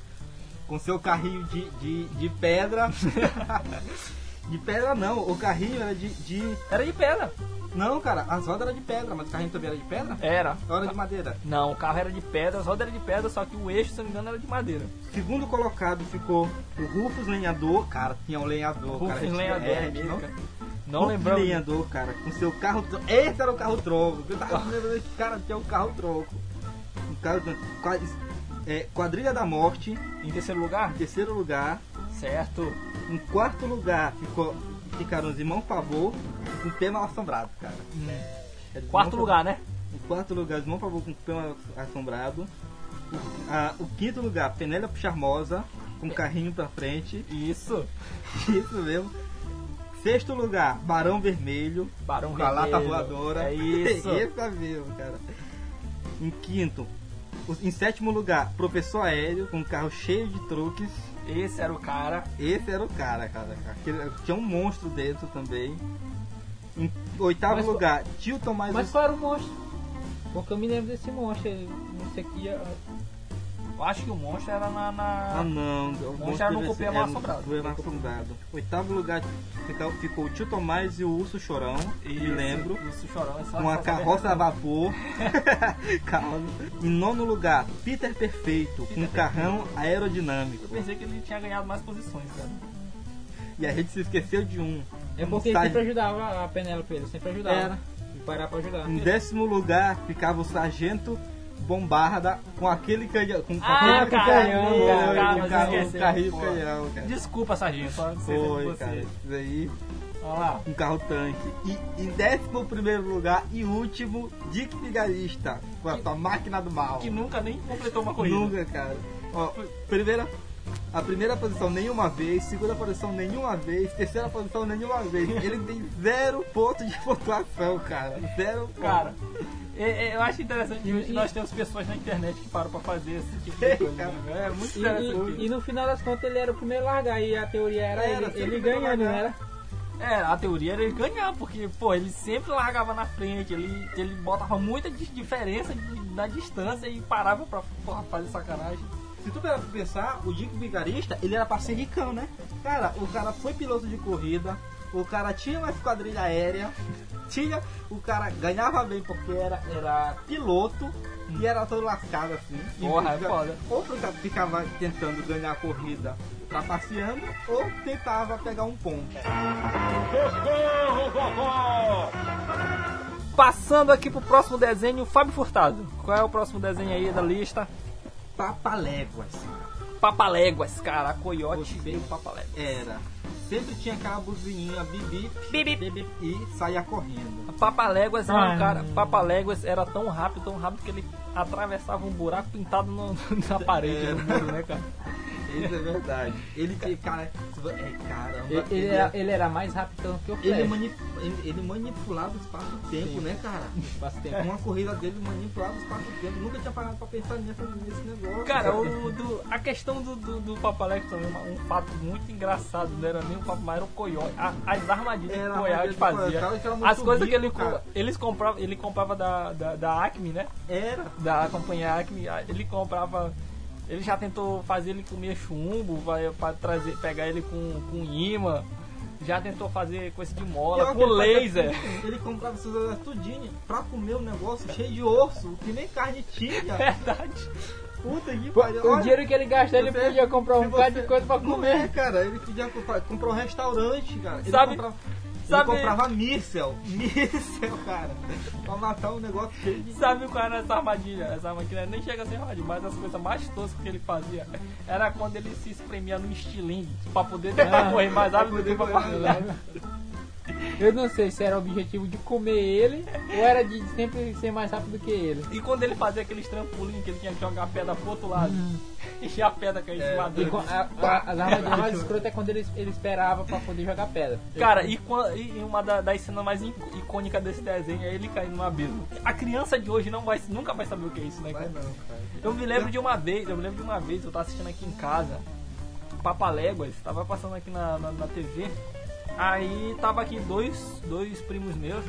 Speaker 2: com seu carrinho de, de, de pedra. <laughs> de pedra não, o carrinho era de, de.
Speaker 1: Era de pedra.
Speaker 2: Não, cara, as rodas eram de pedra, mas o carrinho também era de pedra?
Speaker 1: Era.
Speaker 2: Ou era de madeira?
Speaker 1: Não, o carro era de pedra, as rodas eram de pedra, só que o eixo, se não me engano, era de madeira.
Speaker 2: Segundo colocado ficou o Rufus Lenhador, cara, tinha um lenhador, cara.
Speaker 1: Rufus lenhador,
Speaker 2: é, a gente
Speaker 1: mesmo,
Speaker 2: não,
Speaker 1: cara. Lembramos.
Speaker 2: lenhador, cara, com seu carro. Esse era o carro troco. Eu tava <laughs> lembrando que cara tinha um carro troco. Um carro troco. É, Quadrilha da Morte,
Speaker 1: Em terceiro lugar?
Speaker 2: em terceiro lugar.
Speaker 1: Certo.
Speaker 2: Em quarto lugar ficou, ficaram os irmãos Pavô com pé mal assombrado, cara. Os
Speaker 1: Quarto lugar, né?
Speaker 2: Em quarto lugar, os irmãos Pavô com pé mal assombrado. O, ah, o quinto lugar, Penélope Charmosa com carrinho pra frente.
Speaker 1: Isso.
Speaker 2: Isso mesmo. Sexto lugar, Barão Vermelho
Speaker 1: Barão
Speaker 2: com a lata
Speaker 1: Vermelho.
Speaker 2: voadora.
Speaker 1: É isso. <laughs>
Speaker 2: Esse é mesmo, cara. Em quinto, o- em sétimo lugar, Professor Aéreo com um carro cheio de truques.
Speaker 1: Esse era o cara.
Speaker 2: Esse era o cara, cara. Aquele- tinha um monstro dentro também. Em oitavo
Speaker 3: Mas-
Speaker 2: lugar, Tio Tomás.
Speaker 3: Mas qual era o monstro? Porque eu me lembro desse monstro. Não sei que.
Speaker 1: Eu acho que o monstro era na. na-
Speaker 2: Ah não, o
Speaker 1: Monstro
Speaker 2: monstro
Speaker 1: era no
Speaker 2: ser-
Speaker 1: Mal
Speaker 2: era no
Speaker 1: Assombrado.
Speaker 2: Assombrado. Oitavo lugar ficou, ficou o Tio Tomás e o Urso Chorão, me
Speaker 1: Isso,
Speaker 2: lembro.
Speaker 1: Isso, chorão. essa-
Speaker 2: Com a
Speaker 1: essa-
Speaker 2: carroça a vapor. <laughs> Calma. Em nono lugar, Peter Perfeito, com um carrão aerodinâmico.
Speaker 1: Eu pensei que ele tinha ganhado mais posições, cara.
Speaker 2: E a gente se esqueceu de um.
Speaker 3: É porque ele sempre ajudava a Penélope, ele sempre ajudava.
Speaker 2: Era.
Speaker 3: E parar pra ajudar.
Speaker 2: Em décimo lugar ficava o Sargento Bombarda com aquele canhão. Com,
Speaker 1: Ah,
Speaker 2: aquele
Speaker 1: cara,
Speaker 3: canhão,
Speaker 2: Foi,
Speaker 3: cara,
Speaker 2: o carro-
Speaker 1: esqueceu,
Speaker 2: carrinho
Speaker 1: pô.
Speaker 2: canhão, cara.
Speaker 1: Desculpa, Sargento. só se
Speaker 2: Foi, cara. Isso aí,
Speaker 1: Olha lá.
Speaker 2: um carro tanque. E em décimo primeiro lugar e último, Dick Vigarista, com a sua máquina do mal.
Speaker 1: Que nunca nem completou uma corrida.
Speaker 2: Nunca, cara. Ó, primeira, a primeira posição nenhuma vez, segunda posição nenhuma vez, terceira posição nenhuma vez. Ele tem zero ponto de <laughs> pontuação, cara. Zero ponto.
Speaker 1: Cara, é- é- eu acho interessante que
Speaker 3: E-
Speaker 1: nós temos pessoas na internet que param pra fazer esse tipo de <laughs>
Speaker 2: É,
Speaker 1: coisa. né? É muito
Speaker 3: E,
Speaker 1: interessante.
Speaker 3: e- e no final das contas ele era o primeiro a largar e a teoria era,
Speaker 2: Era,
Speaker 3: ele, ele ganhando, não
Speaker 2: largar.
Speaker 3: era?
Speaker 1: É, a teoria era ele ganhar, porque, pô, ele sempre largava na frente, ele, ele botava muita di- diferença na distância e parava pra porra, fazer sacanagem.
Speaker 2: Se tu parar pra pensar, o Dick Vigarista, ele era pra ser ricão, né? Cara, o cara foi piloto de corrida, o cara tinha uma esquadrilha aérea, tinha, o cara ganhava bem porque era, era piloto e era todo lascado assim. E
Speaker 1: Porra, é
Speaker 2: fica-
Speaker 1: foda.
Speaker 2: Ou fica- ficava tentando ganhar a corrida trapaceando, ou tentava pegar um ponto.
Speaker 1: Passando aqui pro próximo desenho, Fábio Furtado. Qual é o próximo desenho aí da lista?
Speaker 2: Papaléguas.
Speaker 1: Papaléguas, cara, a coiote
Speaker 2: Você-
Speaker 1: veio Papaléguas.
Speaker 2: Era. Sempre tinha aquela buzininha bibi,
Speaker 1: Bibi.
Speaker 2: bibi e saía correndo.
Speaker 1: Papaléguas era um cara. Papaléguas era tão rápido, tão rápido que ele atravessava um buraco pintado no- <laughs> na parede,
Speaker 2: É.
Speaker 1: no muro, né, cara?
Speaker 2: Isso é verdade. Ele cara, é, caramba.
Speaker 3: Ele, ele era, ele era mais rápido que o
Speaker 2: ele,
Speaker 3: Flash.
Speaker 2: mani- ele- ele manipulava o espaço-tempo, né, cara?
Speaker 3: Bastante.
Speaker 2: Uma corrida dele manipulava o espaço-tempo. Nunca tinha parado pra pensar nessa, nesse negócio.
Speaker 1: Cara, o, do- a questão do, do, do Papaléguas também, uma- um fato muito engraçado, não era nem o Papo, mas era o coiote. A- as armadilhas
Speaker 2: Era
Speaker 1: que o
Speaker 2: do
Speaker 1: fazia.
Speaker 2: que
Speaker 1: As coisas que ele,
Speaker 2: rico,
Speaker 1: co-
Speaker 2: cara.
Speaker 1: eles compravam, ele comprava da, da, da Acme, né?
Speaker 2: Era.
Speaker 1: Da companhia Acme, ele comprava. Ele já tentou fazer ele comer chumbo, vai pra trazer, pegar ele com, com imã. Já tentou fazer coisa de mola, com
Speaker 2: que ele fazia
Speaker 1: laser.
Speaker 2: tudo, Ele comprava essas tudinho pra comer um negócio cheio de osso, que nem carne tinha. <laughs>
Speaker 1: Verdade.
Speaker 2: Puta que pariu.
Speaker 3: O dinheiro que ele gastou, ele podia comprar um bocado de coisa pra
Speaker 2: Não
Speaker 3: comer.
Speaker 2: é, cara, ele podia comprar, comprar um restaurante, cara. Ele
Speaker 1: Sabe-
Speaker 2: comprava,
Speaker 1: sabe-
Speaker 2: ele comprava míssel, <laughs> míssel, cara, pra matar um negócio cheio de...
Speaker 1: Sabe qual era essa armadilha? Essa armadilha nem chega a ser armadilha, mas as coisas mais toscas que ele fazia era quando ele se espremia no estilingue pra poder tentar
Speaker 3: Ah,
Speaker 1: correr mais
Speaker 2: pra
Speaker 1: rápido do que
Speaker 2: poder
Speaker 1: pra
Speaker 2: correr
Speaker 3: Eu não sei se era o objetivo de comer ele ou era de sempre ser mais rápido que ele.
Speaker 1: E quando ele fazia aqueles trampolim que ele tinha que jogar a pedra pro outro lado. <laughs> E a pedra caía em cima
Speaker 3: E
Speaker 1: dele.
Speaker 3: com- a, a, as armadilhas mais escrotas é quando ele, ele esperava pra poder jogar pedra.
Speaker 1: Cara, e, e uma da- das cenas mais icô- icônicas desse desenho é ele caindo no abismo. A criança de hoje não vai, nunca vai saber o que é isso, né,
Speaker 2: Vai
Speaker 1: cara?
Speaker 2: não, cara.
Speaker 1: Eu me lembro de uma vez, eu me lembro de uma vez, eu tava assistindo aqui em casa, Papaléguas, tava passando aqui na, na, na TV. Aí tava aqui dois, dois primos meus,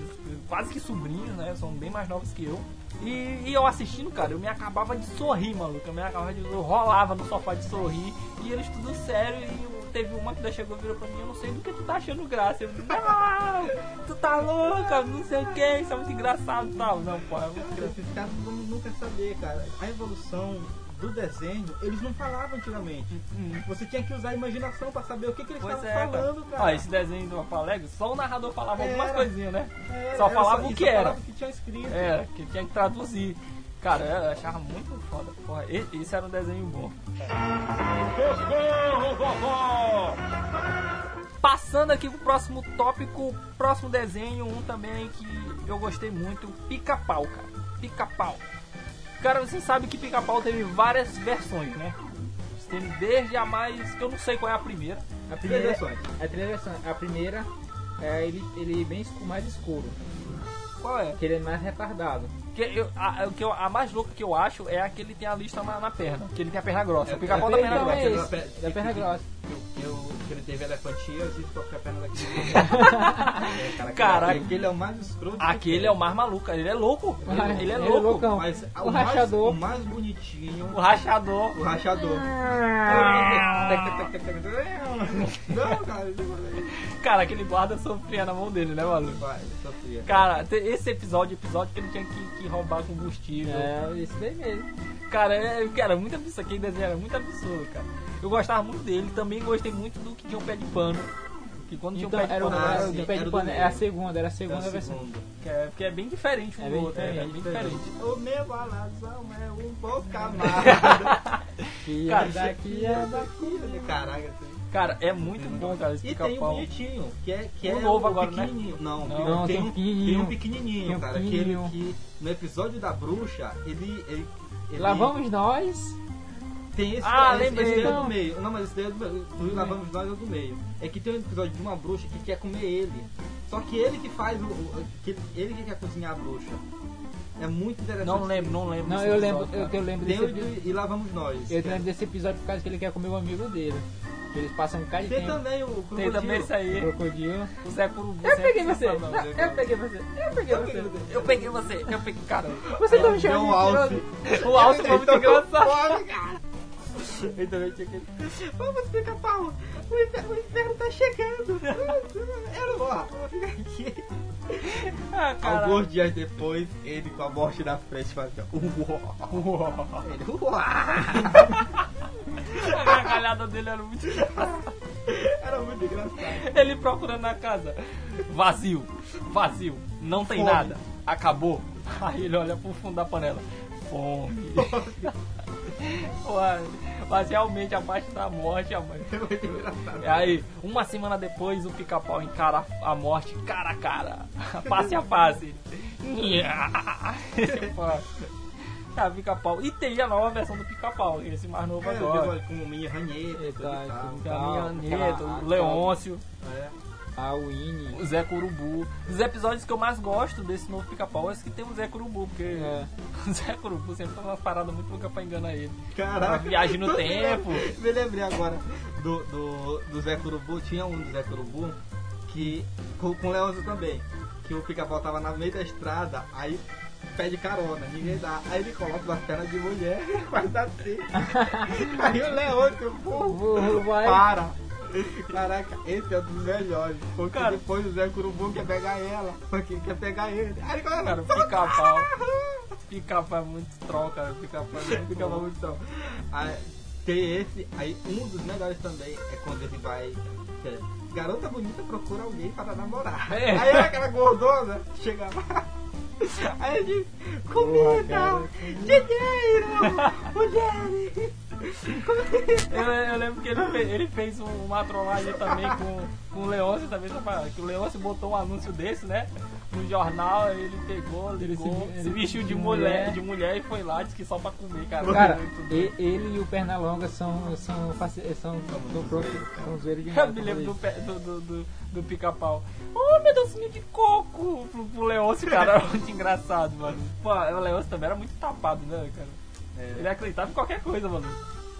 Speaker 1: quase que sobrinhos, né? São bem mais novos que eu. E, e eu assistindo, cara, eu me acabava de sorrir, maluco. Eu me acabava de. Eu rolava no sofá de sorrir. E eles tudo sério. E teve uma que chegou e virou pra mim: Eu não sei do que tu tá achando graça. Eu, não, tu tá louca, não sei o que, isso é muito engraçado e tal. Não, pô, é muito engraçado.
Speaker 2: Esses caras nunca saber, cara. A evolução do desenho, eles não falavam antigamente. Você tinha que usar a imaginação pra saber o que, que eles
Speaker 1: Pois
Speaker 2: estavam
Speaker 1: é,
Speaker 2: falando,
Speaker 1: cara. Ó, esse desenho do Papaléguas, só o narrador falava algumas
Speaker 2: Era.
Speaker 1: coisinhas, né?
Speaker 2: Era,
Speaker 1: só
Speaker 2: era
Speaker 1: falava o que
Speaker 2: só
Speaker 1: era.
Speaker 2: falava o que tinha escrito.
Speaker 1: É, que tinha que traduzir. Cara, eu achava muito foda. Porra, esse era um desenho bom. Socorro, vovó! Passando aqui pro próximo tópico, próximo desenho, um também que eu gostei muito, Pica-Pau, cara. Pica-Pau. Cara, você sabe que Pica-Pau teve várias versões, né? Tem desde a mais, que eu não sei qual é a primeira.
Speaker 3: A primeira,
Speaker 2: versões.
Speaker 3: a, três versões. a primeira é ele, ele bem escuro, mais escuro,
Speaker 1: Qual é?
Speaker 3: que ele é mais retardado.
Speaker 1: Que eu, a, o que eu- a mais louca que eu acho é a que ele tem a lista na, na perna. Que ele tem a perna grossa.
Speaker 2: É,
Speaker 1: o pica-pau
Speaker 2: é
Speaker 1: da perna
Speaker 3: Então
Speaker 1: grossa.
Speaker 3: é
Speaker 2: da
Speaker 3: perna grossa.
Speaker 2: Que, ele teve elefantia, eu disse qual que é a perna daquele. <laughs> é, cara,
Speaker 1: Caraca.
Speaker 2: Aquele é o mais escroto. que
Speaker 1: Aquele é o mais maluco. Ele é louco. Ele, ele é
Speaker 3: Ele é
Speaker 1: louco.
Speaker 3: loucão.
Speaker 2: Mas
Speaker 3: O
Speaker 2: o, mais,
Speaker 3: rachador.
Speaker 2: o mais bonitinho.
Speaker 1: O rachador.
Speaker 2: O rachador. Não, cara, isso
Speaker 1: aquele guarda sofria na mão dele, né, maluco?
Speaker 2: Vai, sofria.
Speaker 1: Cara, esse episódio, episódio que ele tinha que, que roubar combustível.
Speaker 3: É, esse daí mesmo.
Speaker 1: Cara, é, cara, muito absurdo. Aquele desenho era muito absurdo, cara. Eu gostava muito dele. Também gostei muito do que tinha o pé de pano. Que quando tinha o
Speaker 3: Então,
Speaker 1: pé de
Speaker 3: era
Speaker 1: pano.
Speaker 3: Era pé
Speaker 2: era
Speaker 3: de pano, é a segunda, era a
Speaker 2: É
Speaker 3: segunda
Speaker 2: a
Speaker 3: versão.
Speaker 2: segunda.
Speaker 1: Que é, porque é bem diferente um
Speaker 3: É
Speaker 1: do
Speaker 3: bem
Speaker 1: outro. É,
Speaker 3: diferente,
Speaker 1: bem diferente.
Speaker 2: O meu balazão é um pouco amado.
Speaker 3: Que
Speaker 1: Cara,
Speaker 3: é daqui, é daqui.
Speaker 2: Caraca, assim.
Speaker 1: Cara, é muito bom, cara, esse
Speaker 2: E tem o bonitinho, que é, que
Speaker 1: O
Speaker 2: é
Speaker 1: novo
Speaker 2: o
Speaker 1: agora, né?
Speaker 2: pequenininho. Não,
Speaker 1: Não,
Speaker 2: tem,
Speaker 3: tem
Speaker 2: um,
Speaker 3: um
Speaker 2: tem
Speaker 3: pequenininho.
Speaker 2: um pequenininho,
Speaker 3: Tem um
Speaker 2: cara.
Speaker 3: pequenininho.
Speaker 2: Que, ele, que no episódio da bruxa, ele... ele, ele
Speaker 3: Lá vamos nós.
Speaker 2: Tem esse,
Speaker 1: Ah,
Speaker 2: esse,
Speaker 1: lembrei.
Speaker 2: esse daí é
Speaker 3: Não.
Speaker 2: do meio. Não, mas esse daí é do meio. Do Lá Vamos Nós é do meio. É que tem um episódio de uma bruxa que quer comer ele. Só que ele que faz o. o- que ele que quer cozinhar a bruxa. É muito interessante.
Speaker 1: Não lembro, não lembro.
Speaker 3: Não, eu lembro, eu,
Speaker 1: cara.
Speaker 3: eu lembro desse episódio.
Speaker 2: E Lá Vamos Nós.
Speaker 3: Eu lembro desse episódio por causa que ele quer comer o amigo dele. Que eles passam um de
Speaker 2: Tem
Speaker 3: tempo.
Speaker 2: também o Crocodilo.
Speaker 1: Tem também isso aí.
Speaker 3: Crocodilo.
Speaker 1: O Zé Curubu.
Speaker 3: Eu peguei você! Não, eu peguei você! Eu peguei você!
Speaker 1: Eu peguei você, eu peguei. Cara,
Speaker 3: Você tá me chamando de
Speaker 2: alce.
Speaker 3: mentiroso?
Speaker 1: o alto foi muito engraçado.
Speaker 2: Fome, cara.
Speaker 1: Eu também tinha que. <laughs>
Speaker 2: Vamos ficar pau. O inferno, o inferno tá chegando. Ficar aqui.
Speaker 1: Ah.
Speaker 2: Alguns dias depois, ele com a morte na frente fazia. Uó. Ele, uó.
Speaker 1: A gargalhada dele era muito engraçada.
Speaker 2: Era muito engraçado.
Speaker 1: Ele procurando na casa. Vazio, vazio, não tem
Speaker 2: Fome.
Speaker 1: nada, acabou. Aí ele olha pro fundo da panela. Fome. Ué, <laughs> Mas realmente a parte da morte, a mãe.
Speaker 2: É muito engraçado.
Speaker 1: Aí, uma semana depois, o pica-pau encara a morte cara a cara, <laughs> face a face. Ah, <laughs> pica-pau. E tem a nova versão do pica-pau, esse mais novo
Speaker 2: É,
Speaker 1: agora.
Speaker 2: com o Minha e e.
Speaker 1: Caminho
Speaker 3: Aquela-
Speaker 1: Neto, o Leôncio,
Speaker 2: É.
Speaker 3: A Winnie.
Speaker 1: o Zé Curubu. Os episódios que eu mais gosto desse novo pica-pau é esse que tem o Zé Curubu, porque
Speaker 3: É. <laughs>
Speaker 1: o Zé Curubu sempre faz umas paradas muito loucas pra enganar ele.
Speaker 2: Caraca.
Speaker 1: Uma viagem no tempo.
Speaker 2: Me lembrei agora do, do, do Zé Curubu. Tinha um do Zé Curubu que. Com, com o Leôncio também. Que o pica-pau tava na meio da estrada, aí pede carona, ninguém dá. Aí ele coloca uma perna de mulher e <laughs> faz assim. <laughs> aí o Leôncio, pô,
Speaker 3: Vou- vai.
Speaker 2: para. Caraca, esse é um dos melhores. Porque
Speaker 1: Cara.
Speaker 2: depois o Zé Curubu quer pegar ela, só que ele quer pegar ele. Aí começa,
Speaker 1: Cara, pica-pau. Pica-pau é muito troca, pica-pau é muito bom.
Speaker 2: Aí, tem esse, aí um dos melhores também é quando ele vai. é, Garota bonita procura alguém para namorar.
Speaker 1: É.
Speaker 2: Aí aquela gordona, chega lá. <laughs> Aí ele diz, comida, dinheiro, mulheres.
Speaker 1: Eu, eu lembro que ele fez, ele fez um- uma trollagem também com, com o Leôncio também, que o Leôncio botou um anúncio desse, né? No jornal, ele pegou,
Speaker 3: Ele se
Speaker 1: ligou,
Speaker 3: vi-
Speaker 1: se,
Speaker 3: ele
Speaker 1: vestiu
Speaker 3: se
Speaker 1: de
Speaker 3: de
Speaker 1: mulher,
Speaker 3: mulher.
Speaker 1: de mulher e foi lá, disse que só pra comer, cara.
Speaker 3: Cara,
Speaker 1: Muito bom.
Speaker 3: e- ele e o Pernalonga são, são, são, são, são, são zoeiros
Speaker 1: Eu
Speaker 3: demais.
Speaker 1: me lembro do, pé- do, do, do, do pica-pau. Oh, meu docinho de coco! Pro, pro Leôncio, cara, era muito engraçado, mano. Pô, o Leôncio também era muito tapado, né, cara?
Speaker 2: É.
Speaker 1: Ele acreditava em qualquer coisa, mano.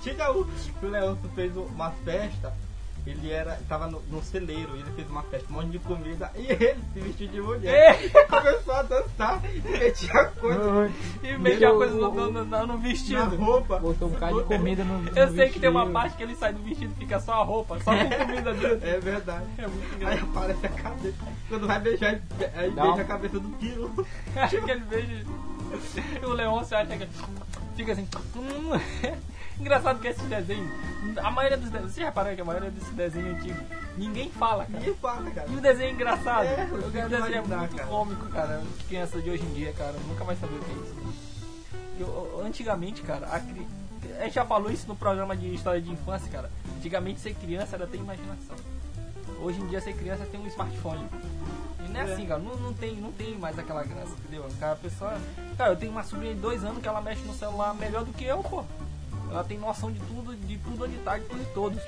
Speaker 2: Tinha o, o Leôncio fez uma festa, ele era, tava no, no celeiro, ele fez uma festa, um monte de comida, e <laughs> ele se vestiu de mulher.
Speaker 1: É.
Speaker 2: Começou a dançar e metia coisa
Speaker 1: E metia coisa no, no, no- no
Speaker 2: na
Speaker 1: vestido.
Speaker 2: roupa.
Speaker 3: Botou um bocado de comida no, no
Speaker 1: Eu sei que tem uma
Speaker 3: vestido.
Speaker 1: parte que ele sai do vestido e fica só a roupa, só com comida dentro.
Speaker 2: É verdade.
Speaker 1: É muito
Speaker 2: Aí
Speaker 1: engraçado.
Speaker 2: aparece a cabeça. Quando vai beijar, aí
Speaker 3: Dá
Speaker 2: beija a cabeça do tiro. <laughs>
Speaker 1: Acho que ele beija. E o Leôncio acha que fica assim. Engraçado que esse desenho, a maioria dos desenhos, vocês repararam que a maioria desse desenho antigo, ninguém fala, cara.
Speaker 2: Ninguém fala, cara.
Speaker 1: E o desenho é engraçado.
Speaker 2: É,
Speaker 1: o desenho
Speaker 2: fico
Speaker 1: é muito
Speaker 2: cara.
Speaker 1: cômico, cara. Criança de hoje em dia, cara, nunca vai saber o que é isso. Eu- antigamente, cara, a, cri- a gente já falou isso no programa de história de infância, cara. Antigamente ser criança era ter imaginação. Hoje em dia ser criança tem um smartphone. E não é,
Speaker 2: É.
Speaker 1: assim, cara, não, não, tem, não tem mais aquela graça, entendeu? Cara, a pessoa. Cara, eu tenho uma sobrinha de dois anos que ela mexe no celular melhor do que eu, pô. Ela tem noção de tudo, de tudo onde tá, de tudo e todos.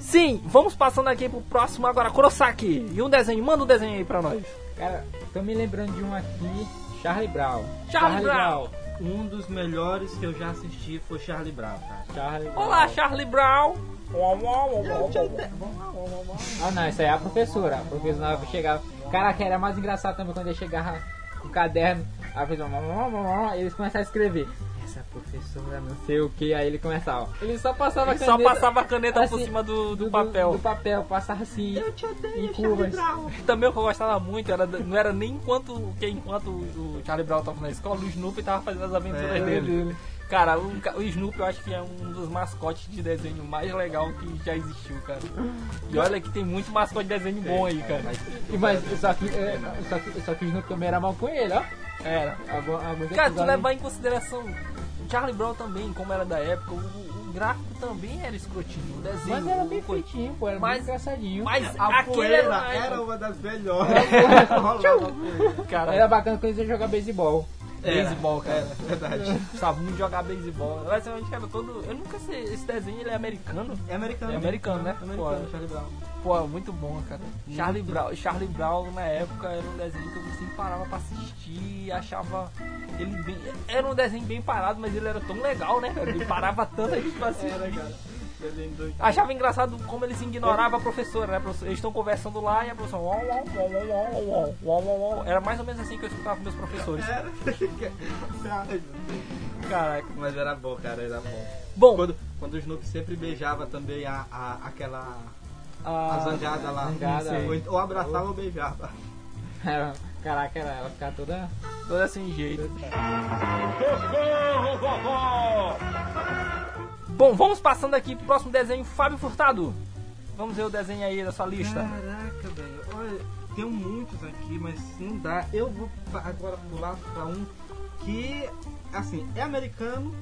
Speaker 1: Sim, vamos passando aqui pro próximo agora, Kurosaki. E um desenho, manda um desenho aí pra nós.
Speaker 3: Cara, tô me lembrando de um aqui, Charlie Brown.
Speaker 1: Charlie Brown.
Speaker 2: Um dos melhores que eu já assisti foi Charlie Brown, cara.
Speaker 3: Charlie Brown.
Speaker 1: Olá, Charlie Brown.
Speaker 3: Ah não, isso aí é a professora. A professora chegava. Caraca, era mais engraçado também quando ele chegava com o caderno, a professora. Eles começaram a escrever. Essa professora não sei o que, aí ele começava. Ele só passava a
Speaker 1: Ele só
Speaker 3: caneta.
Speaker 1: passava a caneta por
Speaker 3: assim,
Speaker 1: cima do, do papel.
Speaker 3: Do, papel, passava assim.
Speaker 2: Eu te odeio,
Speaker 3: Em
Speaker 2: Charlie
Speaker 3: curvas.
Speaker 2: Brown. <laughs>
Speaker 1: Também o que eu gostava muito era, não era nem enquanto, que enquanto o Charlie Brown tava na escola, o Snoopy tava fazendo as aventuras
Speaker 2: É,
Speaker 1: dele. Cara, o, o Snoopy eu acho que é um dos mascotes de desenho mais legal que já existiu, cara. E olha que tem muito mascote de desenho bom aí, cara.
Speaker 3: E, mas só que, é, só que, só que o Snoopy também era mal com ele, ó.
Speaker 1: Era.
Speaker 3: Algum- alguns
Speaker 1: Cara, tu levar em consideração o Charlie Brown também, como era da época, o, o gráfico também era escrotinho. O desenho.
Speaker 3: Mas era bem feitinho, pô, era bem engraçadinho.
Speaker 1: Mas
Speaker 2: A poeira
Speaker 1: era,
Speaker 2: era uma das melhores. <laughs>
Speaker 1: Cara,
Speaker 3: Era bacana quando iam jogar beisebol.
Speaker 1: Beisebol, cara.
Speaker 2: Era, verdade. <laughs>
Speaker 1: Gostava muito de jogar beisebol. Basicamente era todo. Eu nunca sei. Esse desenho ele é americano.
Speaker 2: É americano.
Speaker 1: É americano, né?
Speaker 2: É americano,
Speaker 1: Pô.
Speaker 2: Charlie Brown.
Speaker 1: Pô, muito bom, cara. Charlie Brown, Charlie Brown na época era um desenho que eu sempre parava pra assistir, achava ele bem. Era um desenho bem parado, mas ele era tão legal, né, cara? Ele parava tanta gente pra <laughs> assistir.
Speaker 2: Era, cara.
Speaker 1: Achava engraçado como eles ignoravam a professora, né? Eles estão conversando lá e a professora. Era mais ou menos assim que eu escutava meus professores. <laughs> Caraca,
Speaker 2: mas era bom, cara, era bom.
Speaker 1: Bom.
Speaker 2: Quando, quando o Snoopy sempre beijava também a, a aquela. A,
Speaker 1: a
Speaker 2: zangada lá.
Speaker 3: Zangada,
Speaker 2: ou,
Speaker 3: é.
Speaker 2: ou abraçava ou beijava.
Speaker 3: Caraca, ela ficava toda.
Speaker 1: toda sem jeito. Socorro, vovó! Bom, vamos passando aqui pro próximo desenho, Fábio Furtado. Vamos ver o desenho aí da sua lista.
Speaker 2: Caraca, velho. Olha, tem muitos aqui, mas não dá. Eu vou agora pular pra um que, assim, é americano,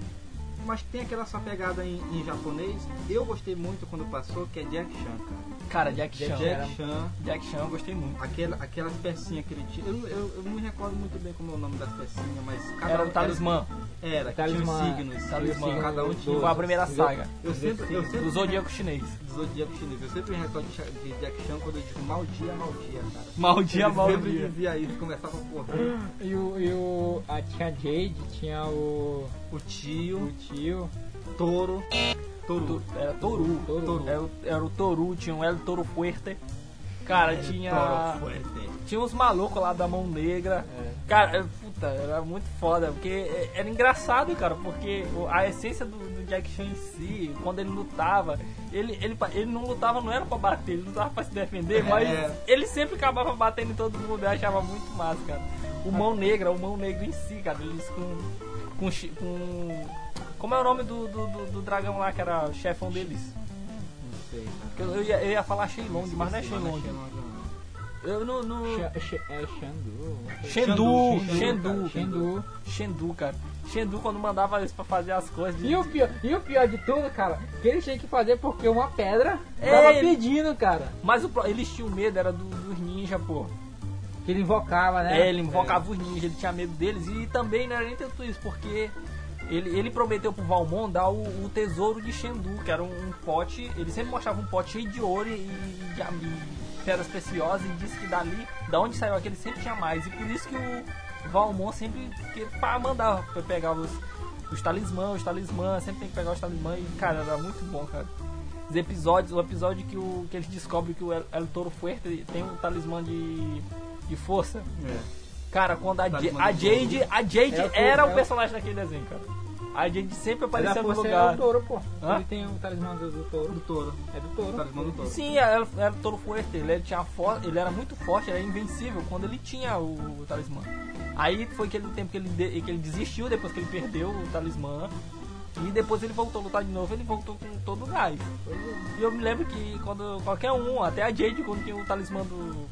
Speaker 2: mas tem aquela sua pegada em, em japonês. Eu gostei muito quando passou, que é Jack Chan, cara.
Speaker 1: Cara, Jack Chan.
Speaker 2: Jack Chan,
Speaker 1: Jack Chan, eu gostei muito.
Speaker 2: aquela, aquelas pecinhas que ele tinha. Eu, não- eu, eu não me recordo muito bem como é o nome das pecinhas, mas cada
Speaker 1: Era
Speaker 2: um-
Speaker 1: o talismã.
Speaker 2: Era, que
Speaker 3: Talismã.
Speaker 2: tinha os signos.
Speaker 1: Talismã.
Speaker 2: signos, Cada um tinha.
Speaker 1: Foi a primeira saga.
Speaker 2: Eu sempre, eu sempre
Speaker 1: Do Zodíaco Chinês.
Speaker 2: do Zodíaco Chinês. Eu sempre me recordo de Jack Chan quando eu digo mal dia, mal dia, cara.
Speaker 1: Mal dia,
Speaker 2: Ele
Speaker 1: mal
Speaker 2: sempre
Speaker 1: dia.
Speaker 2: dizia isso, começava a correr.
Speaker 3: E o. E o a, tinha Jade, tinha o.
Speaker 2: O tio,
Speaker 3: O tio.
Speaker 2: touro, touro.
Speaker 1: Era Toru.
Speaker 3: Toru.
Speaker 1: Era, o- era o Toru, tinha um El Toro Fuerte. Cara, tinha.
Speaker 2: Toro fuerte.
Speaker 1: Tinha uns malucos lá da mão negra.
Speaker 3: É.
Speaker 1: Cara, é, puta, era muito foda, porque é- era engraçado, cara, porque a essência do, do Jack Chan em si, quando ele lutava, ele, ele, ele não lutava, não era pra bater, ele lutava pra se defender, mas
Speaker 2: É.
Speaker 1: ele sempre acabava batendo em todo mundo, eu achava muito massa, cara. O Mão Negra, o Mão Negro em si, cara, eles com. Com, com como é o nome do, do, do- do dragão lá que era o chefão deles?
Speaker 2: Não sei, cara.
Speaker 1: Eu, eu ia, eu ia falar Shenlong, mas não é Shenlong.
Speaker 2: não.
Speaker 1: Eu.
Speaker 3: Xa- xa- É Xandu.
Speaker 1: Shendu,
Speaker 2: Shendu,
Speaker 1: Shendu. Shendu, cara. Shendu quando mandava eles pra fazer as coisas.
Speaker 3: E o, pior, e o pior de tudo, cara, que eles tinham que fazer porque uma pedra
Speaker 1: É,
Speaker 3: tava pedindo, cara.
Speaker 1: Mas o eles tinham medo, era do- dos ninja, pô.
Speaker 3: Que ele invocava, né?
Speaker 1: É, ele invocava os ninjas, ele tinha medo deles. E também não era nem tanto isso, porque ele, ele prometeu pro Valmon dar o, o tesouro de Shendu, que era um, um pote. Ele sempre mostrava um pote cheio de ouro e, e, de- e pedras preciosas e disse que dali, da onde saiu aquele, sempre tinha mais. E por isso que o Valmon sempre que, pra mandar pra pegar os, os talismãs, os talismãs, sempre tem que pegar os talismãs. E cara, era muito bom, cara. Os episódios, o episódio que, o, que eles descobrem que o El, El Toro Fuerte tem um talismã de, de força.
Speaker 2: É.
Speaker 1: Cara, quando a, Ja-
Speaker 2: Talismã
Speaker 1: a
Speaker 2: do
Speaker 1: Jade, a Jade
Speaker 3: É o-
Speaker 1: era
Speaker 3: é
Speaker 1: o personagem daquele desenho, cara. A Jade sempre aparecia no lugar.
Speaker 3: é o touro, pô.
Speaker 1: Hã?
Speaker 3: Ele tem o talismã do, do touro.
Speaker 2: Do touro.
Speaker 3: É do
Speaker 2: O
Speaker 3: touro.
Speaker 2: talismã do touro.
Speaker 1: Sim, era, era todo fuerte, ele tinha fo- ele era muito forte, era invencível quando ele tinha o, o talismã. Aí foi aquele tempo que ele, de- que ele desistiu depois que ele perdeu o talismã. E depois ele voltou a lutar de novo, ele voltou com todo o gás. E eu me lembro que quando qualquer um, até a Jade, quando tinha o talismã do,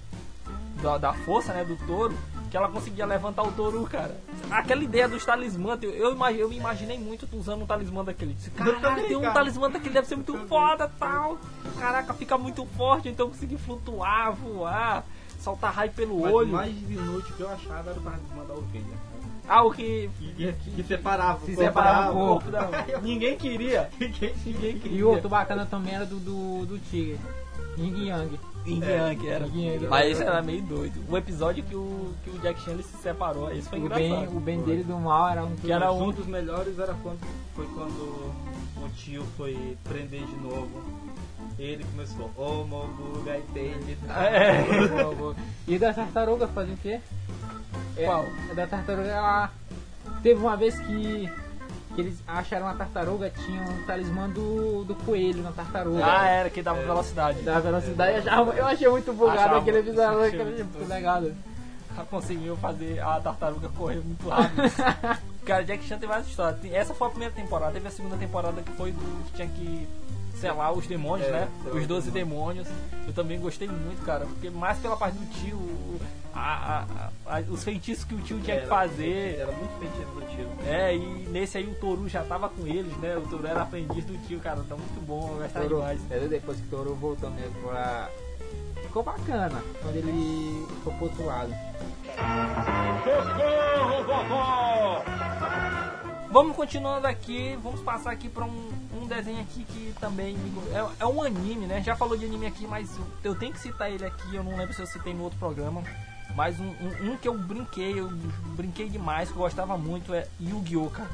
Speaker 1: da, da força, né, do touro, que ela conseguia levantar o touro, cara. Aquela ideia dos talismãs, eu, eu, eu me imaginei muito usando um talismã daquele.
Speaker 2: Também,
Speaker 1: tem um
Speaker 2: cara.
Speaker 1: talismã daquele, deve ser muito foda tal. Caraca, fica muito forte, então eu consegui flutuar, voar, soltar raio pelo
Speaker 2: Mas
Speaker 1: olho.
Speaker 2: o mais inútil que eu achava era o talismã da ovelha.
Speaker 1: Ah, o que
Speaker 2: Que, que, que separava.
Speaker 3: Se separava o
Speaker 1: corpo da... <laughs> Ninguém queria.
Speaker 2: Ninguém <laughs>
Speaker 1: Ninguém queria.
Speaker 3: E o outro bacana também era do, do, do tigre. Ying Yang.
Speaker 1: Yin
Speaker 2: É.
Speaker 1: Yang era.
Speaker 3: Yin Yang.
Speaker 1: Mas era meio doido. O episódio que o, que o Jack Chan se separou, esse foi
Speaker 3: O
Speaker 1: engraçado.
Speaker 3: bem, o bem dele do mal era um
Speaker 1: Que era
Speaker 2: Um dos melhores era quando foi quando o tio foi prender de novo. Ele começou, ô Mogu Gaitei. <laughs>
Speaker 1: É.
Speaker 3: E da tartaruga fazia o quê? É,
Speaker 1: Qual?
Speaker 3: a Da tartaruga ela. Teve uma vez que, que eles acharam uma tartaruga, tinha um talismã do, do coelho na tartaruga.
Speaker 1: Ah, era, que dava
Speaker 2: É.
Speaker 1: velocidade.
Speaker 3: Da velocidade, eu, achava, eu achei muito bugado
Speaker 1: Achava.
Speaker 3: aquele episódio,
Speaker 1: Achei
Speaker 3: aquele
Speaker 1: muito
Speaker 3: muito legal.
Speaker 1: Conseguiu fazer a tartaruga correr muito rápido. <laughs> Cara, Jack Chan tem várias histórias. Essa foi a primeira temporada, teve a segunda temporada que foi do que tinha que selar os demônios,
Speaker 2: É,
Speaker 1: né? Os
Speaker 2: os
Speaker 1: 12 demônios. Eu também gostei muito, cara. Porque mais pela parte do tio, a- a- a- os feitiços que o tio tinha que
Speaker 2: Era-
Speaker 1: fazer.
Speaker 2: Era muito feitiço do tio.
Speaker 1: É, e nesse aí o Toru já tava com eles, né? O Toru era aprendiz do tio, cara. Tá muito bom, eu gostava
Speaker 3: Toru,
Speaker 1: demais.
Speaker 3: é, depois que o Toru voltou mesmo pra. Ficou bacana quando ele foi pro outro lado.
Speaker 1: Vamos continuando aqui, vamos passar aqui pra um, um desenho aqui que também é, é um anime, né? Já falou de anime aqui, mas eu, eu tenho que citar ele aqui, eu não lembro se eu citei no outro programa. Mas um, um- um que eu brinquei, eu brinquei demais, que eu gostava muito, é Yu-Gi-Oh! cara.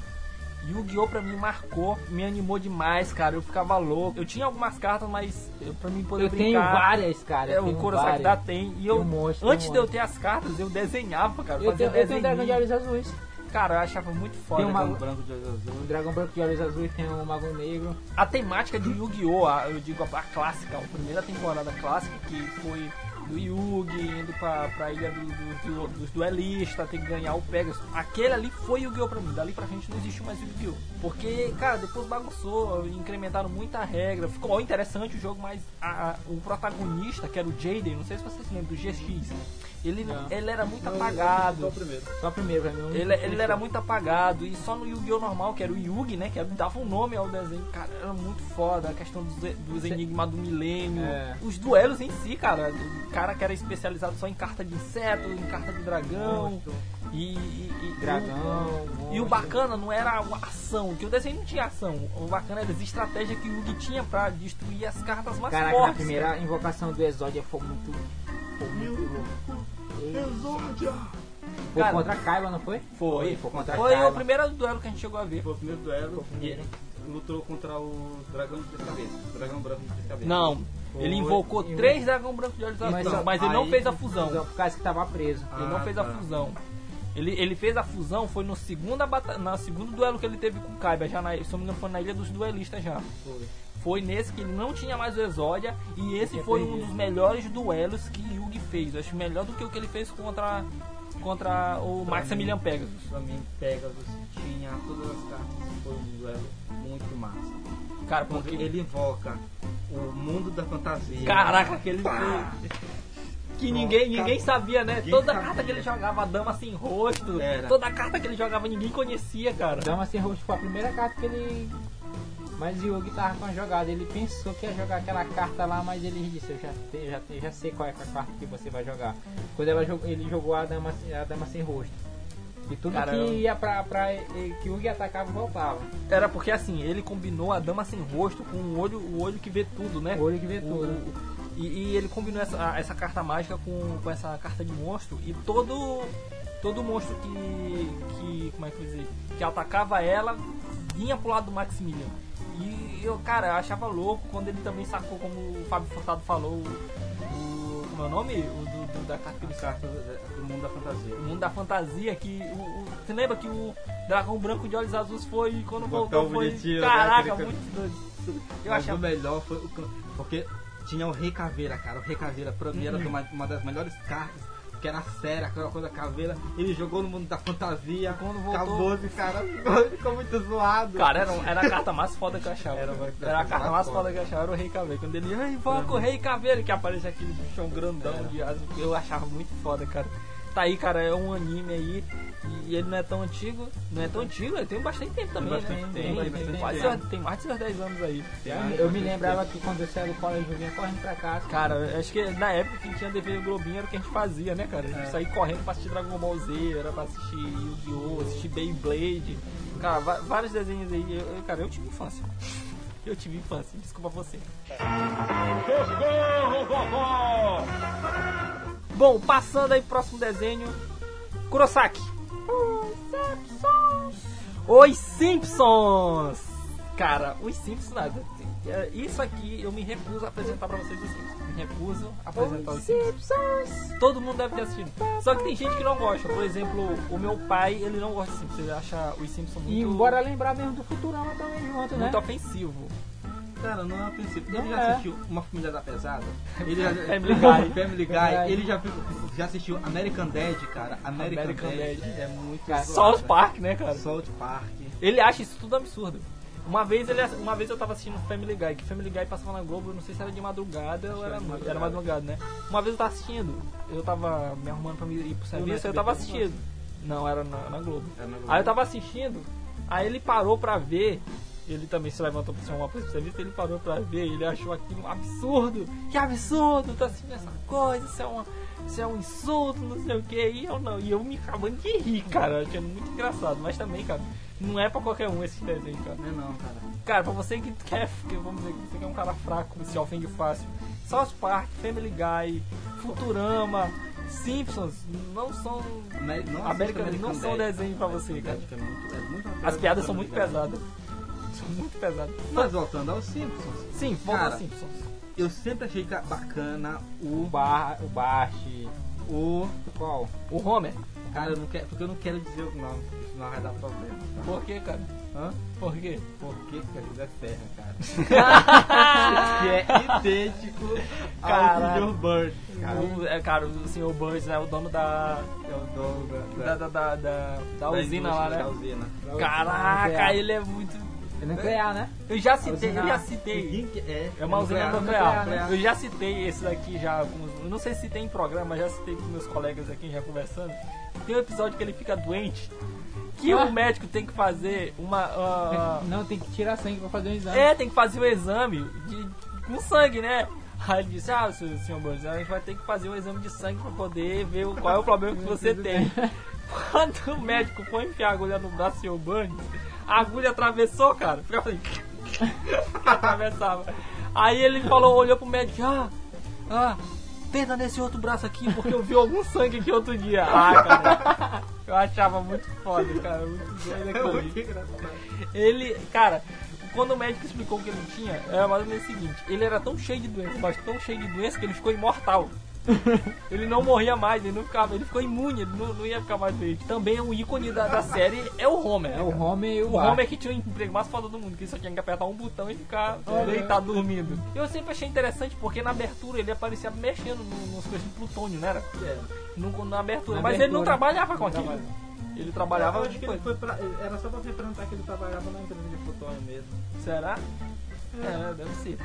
Speaker 1: Yu-Gi-Oh! pra mim marcou, me animou demais, cara. Eu ficava louco. Eu tinha algumas cartas, mas eu, pra mim poder
Speaker 3: Eu tenho
Speaker 1: brincar.
Speaker 3: várias, cara.
Speaker 1: É,
Speaker 3: eu
Speaker 1: o
Speaker 3: tenho
Speaker 1: Kurosaki
Speaker 3: várias.
Speaker 1: da tem. E eu,
Speaker 3: um monte,
Speaker 1: antes
Speaker 3: um
Speaker 1: de eu ter as cartas, eu desenhava, cara.
Speaker 3: Eu
Speaker 1: fazia
Speaker 3: tenho, eu tenho um dragão de olhos azuis.
Speaker 1: Cara, eu achava muito foda.
Speaker 3: Tem.
Speaker 2: Um branco de olho azul.
Speaker 3: Um dragão branco de olhos azuis tem um mago negro.
Speaker 1: A temática de Yu-Gi-Oh! Eu digo a, a clássica, a primeira temporada clássica que foi do Yugi indo pra, pra ilha do- do- do- dos duelistas, ter que ganhar o Pegasus. Aquele ali foi Yu-Gi-Oh! pra mim. Dali pra frente não existiu mais Yu-Gi-Oh! Porque, cara, depois bagunçou, incrementaram muita regra. Ficou interessante o jogo, mas a- a- o protagonista, que era o Jaden, não sei se vocês lembram, do GX, ele,
Speaker 3: Não.
Speaker 1: ele era muito
Speaker 2: Só
Speaker 1: apagado.
Speaker 2: o primeiro.
Speaker 3: Só o primeiro pra mim.
Speaker 1: Ele, ele era muito apagado e só no Yu-Gi-Oh! normal, que era o Yugi, né? Que dava um nome ao desenho, cara, era muito foda. A questão dos, dos enigmas do milênio,
Speaker 3: É.
Speaker 1: os duelos em si, cara. O cara que era especializado só em carta de inseto, em carta de dragão.
Speaker 3: Monstro,
Speaker 1: E, e- e-
Speaker 3: dragão.
Speaker 1: E o bacana não era a ação, que o desenho não tinha ação. O bacana era as estratégias que o Yugi tinha pra destruir as cartas mais
Speaker 3: Caraca,
Speaker 1: fortes.
Speaker 3: na primeira invocação do Exódia foi muito. Foi muito louco.
Speaker 2: Exódia!
Speaker 3: Foi
Speaker 1: Cara,
Speaker 3: contra a Kaiba, não foi?
Speaker 1: Foi,
Speaker 3: Foi contra a
Speaker 1: foi o
Speaker 3: Kaiba.
Speaker 1: primeiro duelo que a gente chegou a ver.
Speaker 2: Foi o primeiro duelo
Speaker 3: Foi o primeiro.
Speaker 2: lutou contra o dragão de três cabeças. O dragão branco de três cabeças.
Speaker 1: Não, ele invocou
Speaker 3: Invo-
Speaker 1: três dragão branco de olhos
Speaker 3: Mas
Speaker 1: azuis,
Speaker 3: só-
Speaker 1: mas ele não fez a fusão.
Speaker 3: Por causa que tava preso.
Speaker 1: Ele não
Speaker 2: Ah,
Speaker 1: fez a
Speaker 2: tá.
Speaker 1: fusão. Ele, ele fez a fusão, foi no segunda bata na segundo duelo que ele teve com o Kaiba, já na, se não me engano foi na Ilha dos Duelistas já.
Speaker 2: Foi.
Speaker 1: Foi nesse que ele não tinha mais o Exódia e esse
Speaker 3: Tinha
Speaker 1: foi um dos melhores duelos que Yugi fez. Eu acho melhor do que o que ele fez contra contra o
Speaker 2: Pra
Speaker 1: Maximilian
Speaker 2: mim-
Speaker 1: Pegasus.
Speaker 2: Pra mim, Pegasus tinha todas as cartas. Foi um duelo muito massa.
Speaker 1: Cara, porque
Speaker 2: ele invoca o mundo da fantasia.
Speaker 1: caraca, aquele Que ninguém, ninguém sabia, né?
Speaker 2: Ninguém
Speaker 1: toda
Speaker 2: sabia.
Speaker 1: carta que ele jogava, a dama sem rosto.
Speaker 2: Era.
Speaker 1: Toda carta que ele jogava, ninguém conhecia, cara.
Speaker 3: Dama sem rosto foi a primeira carta que ele. Mas o Yugi tava com a jogada. Ele pensou que ia jogar aquela carta lá, mas ele disse: Eu já, te- já, te- já sei qual é a carta que você vai jogar. Quando ela ele jogou a dama, a dama sem rosto. E tudo
Speaker 1: Caramba.
Speaker 3: que ia pra, pra. que o Yugi atacava voltava.
Speaker 1: Era porque assim, ele combinou a dama sem rosto com o olho, o olho que vê tudo, né?
Speaker 3: O olho que vê
Speaker 1: O-
Speaker 3: tudo.
Speaker 1: E, e ele combinou essa, essa carta mágica com, com essa carta de monstro e todo todo monstro que, que como é que eu dizer que atacava ela vinha pro lado do Maximilian e eu cara eu achava louco quando ele também sacou como o Fábio Furtado falou o, como é o nome o do, do- da carta que ele
Speaker 2: Carta do, do mundo da fantasia.
Speaker 1: o mundo da fantasia que o, o- você lembra que o dragão branco de olhos azuis foi quando voltou foi
Speaker 2: né?
Speaker 1: caraca
Speaker 2: Aquele-
Speaker 1: muito doido eu
Speaker 2: Mas
Speaker 1: achava
Speaker 2: o melhor foi o. Porque tinha o Rei Caveira, cara. O Rei Caveira, pra mim, era
Speaker 1: Uhum.
Speaker 2: uma, uma das melhores cartas. Que era séria, aquela coisa caveira. Ele jogou no mundo da fantasia.
Speaker 1: Quando voltou-
Speaker 2: Acabou esse cara. <laughs> Ficou, muito zoado.
Speaker 1: Cara, era, era a carta mais foda que eu achava.
Speaker 2: Era
Speaker 1: Era, a carta mais foda que eu achava, era o Rei Caveira. Quando ele, ai, invoca o Rei Caveira, que aparece aquele bichão grandão
Speaker 2: Era.
Speaker 1: de asa. Eu achava muito foda, cara. Tá aí, cara, é um anime aí. E ele não é tão antigo. Não é tão antigo, ele tem bastante tempo também,
Speaker 2: bastante
Speaker 1: né?
Speaker 2: tempo,
Speaker 1: tem,
Speaker 2: tem
Speaker 1: tem,
Speaker 2: bastante
Speaker 1: quase, tem mais de seus 10 anos aí.
Speaker 3: Eu me lembrava que quando eu saía do colégio eu vinha correndo pra casa.
Speaker 1: Cara, acho que na época que tinha TV Globinho era o que a gente fazia, né, cara? A gente
Speaker 2: É.
Speaker 1: saía correndo pra assistir Dragon Ball Z, era pra assistir Yu-Gi-Oh!, assistir Beyblade. Cara, vários desenhos aí. Eu- eu- cara, eu tive infância. Eu tive infância, desculpa você. Bom, passando aí pro próximo desenho. Kurosaki. Os Simpsons! Cara, os Simpsons nada. É, Isso aqui eu me recuso a apresentar pra vocês os Simpsons. Me recuso a apresentar os Simpsons. Todo mundo deve ter assistido. Só que tem gente que não gosta. Por exemplo, o meu pai, ele não gosta de Simpsons. Ele acha os Simpsons muito,
Speaker 3: E bora lembrar mesmo do Futurama também junto, né?
Speaker 1: muito ofensivo.
Speaker 2: Cara, não é princípio. Ele já
Speaker 3: é.
Speaker 2: assistiu Uma Família da Pesada? Ele já, <laughs> <laughs>
Speaker 1: Family Guy.
Speaker 2: Family Guy. Ele já, já assistiu American Dad, cara. American,
Speaker 1: American
Speaker 2: Dad.
Speaker 1: Dad.
Speaker 2: É muito
Speaker 3: Cara.
Speaker 1: South Park, né, cara?
Speaker 2: South Park.
Speaker 1: Ele acha isso tudo absurdo. Uma vez, ele, uma vez eu tava assistindo Family Guy, que Family Guy passava na Globo, não sei se era de madrugada ou era,
Speaker 2: de
Speaker 1: era madrugada, né? Uma vez eu tava assistindo, eu tava me arrumando pra ir pro serviço, eu tava assistindo. Não, era na, na Globo.
Speaker 2: É, na Globo.
Speaker 1: Aí eu tava assistindo, aí ele parou pra ver, ele também se levantou pra chamar pro serviço, ele parou pra ver, ele achou aquilo um absurdo, que absurdo, tá assistindo essa coisa, isso é, uma, isso é um insulto, não sei o que, e eu não, e eu me acabando de rir, cara, achei muito engraçado, mas também, cara, não é pra qualquer um esse desenho, cara.
Speaker 2: Não é não, cara.
Speaker 1: Cara, pra você que quer, que vamos dizer, que você que é um cara fraco, se ofende fácil, South Park, Family Guy, Futurama, Simpsons, não são.
Speaker 2: Não
Speaker 1: América não são
Speaker 2: Dad.
Speaker 1: desenho pra você, cara.
Speaker 2: É muito- é muito uma
Speaker 1: As
Speaker 2: piada
Speaker 1: piadas são muito
Speaker 2: Guy.
Speaker 1: pesadas. Muito pesadas.
Speaker 2: Mas voltando aos Simpsons,
Speaker 1: Sim,
Speaker 2: Cara,
Speaker 1: aos Simpsons.
Speaker 2: eu sempre achei ca- bacana
Speaker 3: O
Speaker 2: o.
Speaker 3: Bar, o Bart,
Speaker 2: o
Speaker 3: qual?
Speaker 1: O Homer.
Speaker 2: cara, eu não quero, porque eu não quero dizer o nome, porque senão vai dar problema. tá?
Speaker 1: Por que, cara?
Speaker 2: Hã?
Speaker 1: Por quê?
Speaker 2: Porque que é Serra, cara. <laughs> que é idêntico ao. Sr. Bird, cara.
Speaker 1: O, é, cara, o Sr. Burns é o dono da.
Speaker 2: É o dono
Speaker 1: Da,
Speaker 2: da,
Speaker 1: da, da, da, da usina lá,
Speaker 2: indústria, Da
Speaker 1: né?
Speaker 2: usina.
Speaker 1: Caraca,
Speaker 3: Nuclear.
Speaker 1: ele é muito.
Speaker 3: É nuclear, né?
Speaker 1: Eu já citei, eu já citei.
Speaker 2: É?
Speaker 1: É uma usina
Speaker 2: nuclear,
Speaker 1: nuclear. Eu já citei esse daqui já. eu não sei se tem em programa, mas já citei com meus colegas aqui já conversando. Tem um episódio que ele fica doente. Que
Speaker 3: Ah.
Speaker 1: o médico tem que fazer uma. ah,
Speaker 3: Não, tem que tirar sangue pra fazer um exame.
Speaker 1: é, tem que fazer o exame de, com sangue, né? Aí ele disse, ah, senhor, senhor Burns, a gente vai ter que fazer um exame de sangue pra poder ver qual é o problema que você tem. <laughs> Quando o médico foi enfiar a agulha no braço do senhor Burns, a agulha atravessou, cara. Ficava assim, atravessava. Aí ele falou, olhou pro médico, ah, ah, tenta nesse outro braço aqui, porque eu vi algum sangue aqui outro dia. Ah, cara, eu achava muito foda, cara, muito doido
Speaker 2: É
Speaker 1: aquilo ali.
Speaker 2: engraçado.
Speaker 1: Ele, cara, quando o médico explicou o que ele tinha, era mais ou menos o seguinte: ele era tão cheio de doença, mas tão cheio de doença que ele ficou imortal. Ele não morria mais, ele não ficava, ele ficou imune, ele não, não ia ficar mais doente. Também é um ícone da, da série é o Homer.
Speaker 3: É o? Homer e o
Speaker 1: O. Homer que tinha o emprego mais foda do mundo, que só tinha que apertar um botão e ficar
Speaker 3: Olha.
Speaker 1: deitado dormindo. Eu sempre achei interessante porque na abertura ele aparecia mexendo no- nos coisas de plutônio, né? Era?
Speaker 2: É.
Speaker 1: No- na abertura.
Speaker 3: Na
Speaker 1: Mas ele não trabalhava com aquilo. Ele trabalhava
Speaker 2: Eu acho que ele foi pra, era só pra representar que ele trabalhava na empresa de plutônio mesmo.
Speaker 1: Será? É, deve ser.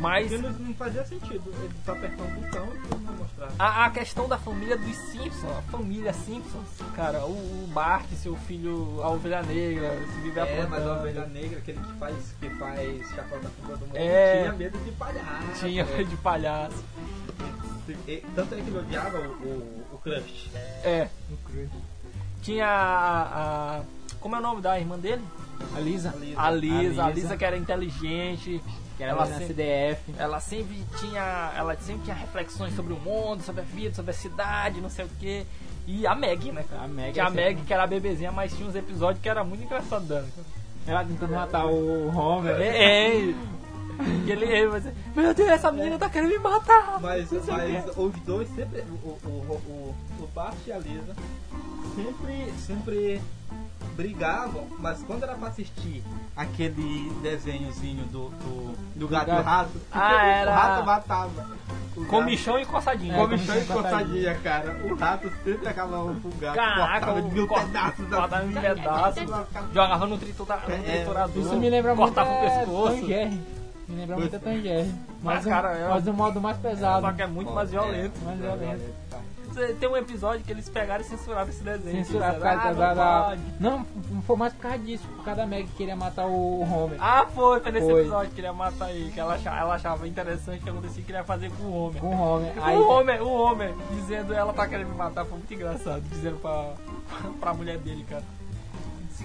Speaker 1: Mas
Speaker 2: Porque não, fazia sentido. Ele tá apertando o botão e não mostrar.
Speaker 1: a, a questão da família dos Simpsons, a família Simpsons, cara, o, o Bart, seu filho, a ovelha negra, se vive
Speaker 2: É, mas a ovelha negra, aquele que faz, que faz chapéu da fuga do mundo,
Speaker 1: É.
Speaker 2: tinha medo de palhaço.
Speaker 1: Tinha de palhaço.
Speaker 2: E- Tanto é que ele odiava o, o, o Crush.
Speaker 1: É. Tinha a, a- Como é o nome da irmã dele?
Speaker 3: A Lisa.
Speaker 1: A Lisa, a
Speaker 3: A
Speaker 1: Lisa que era inteligente.
Speaker 3: Que era
Speaker 1: ela,
Speaker 3: na
Speaker 1: sempre,
Speaker 3: CDF.
Speaker 1: ela sempre tinha. Ela sempre tinha reflexões sobre o mundo, sobre a vida, sobre a cidade, não sei o que. E a Meg, né, cara?
Speaker 3: A Meg
Speaker 1: que a
Speaker 3: é sempre-
Speaker 1: Meg, que era a bebezinha, mas tinha uns episódios que era muito engraçado dela.
Speaker 3: Ela tentando matar o Homer.
Speaker 1: É, é. E ele, ele vai dizer, meu Deus, essa menina tá querendo me matar.
Speaker 2: Mas, mas
Speaker 1: quê.
Speaker 2: os dois sempre. O, o, o, o, o Bart e a Lisa sempre, sempre brigavam, mas quando era pra assistir aquele desenhozinho do, do, do gato e o
Speaker 3: gato.
Speaker 2: rato,
Speaker 1: Ah, era-
Speaker 2: o rato matava. O gato-
Speaker 1: Comichão e coçadinha.
Speaker 3: É,
Speaker 2: Comichão e
Speaker 3: e
Speaker 2: coçadinha, cara. O rato sempre acabava com o gato.
Speaker 1: Caraca,
Speaker 2: cortava de mil
Speaker 1: cor-
Speaker 2: pedaços
Speaker 1: cortava em pedaços, jogava no, tritura, no
Speaker 2: É,
Speaker 1: triturador,
Speaker 3: Isso me lembra muito
Speaker 1: cortava o
Speaker 3: é,
Speaker 1: pescoço.
Speaker 3: Tom. Me lembra muito a Tom Jerry.
Speaker 1: Mas,
Speaker 3: Mas, um,
Speaker 1: cara, é-
Speaker 3: mas um modo mais pesado.
Speaker 1: Só que é muito mais violento.
Speaker 3: Mais violento.
Speaker 1: Tem um episódio que eles pegaram e censuraram esse desenho.
Speaker 3: Censurar por causa
Speaker 1: ah,
Speaker 3: da,
Speaker 1: não
Speaker 3: da-. Não, não foi mais por causa disso. Por causa da Meg que queria matar o Homer.
Speaker 1: Ah, foi, foi nesse
Speaker 3: Foi.
Speaker 1: episódio que ele ia matar aí, que ela achava, ela achava interessante o que acontecia que ele ia fazer com o Homer.
Speaker 3: Com o Homer. Aí,
Speaker 1: O Homer, o Homer, dizendo ela tá querendo me matar, foi muito engraçado, dizendo pra, <laughs> pra mulher dele, cara.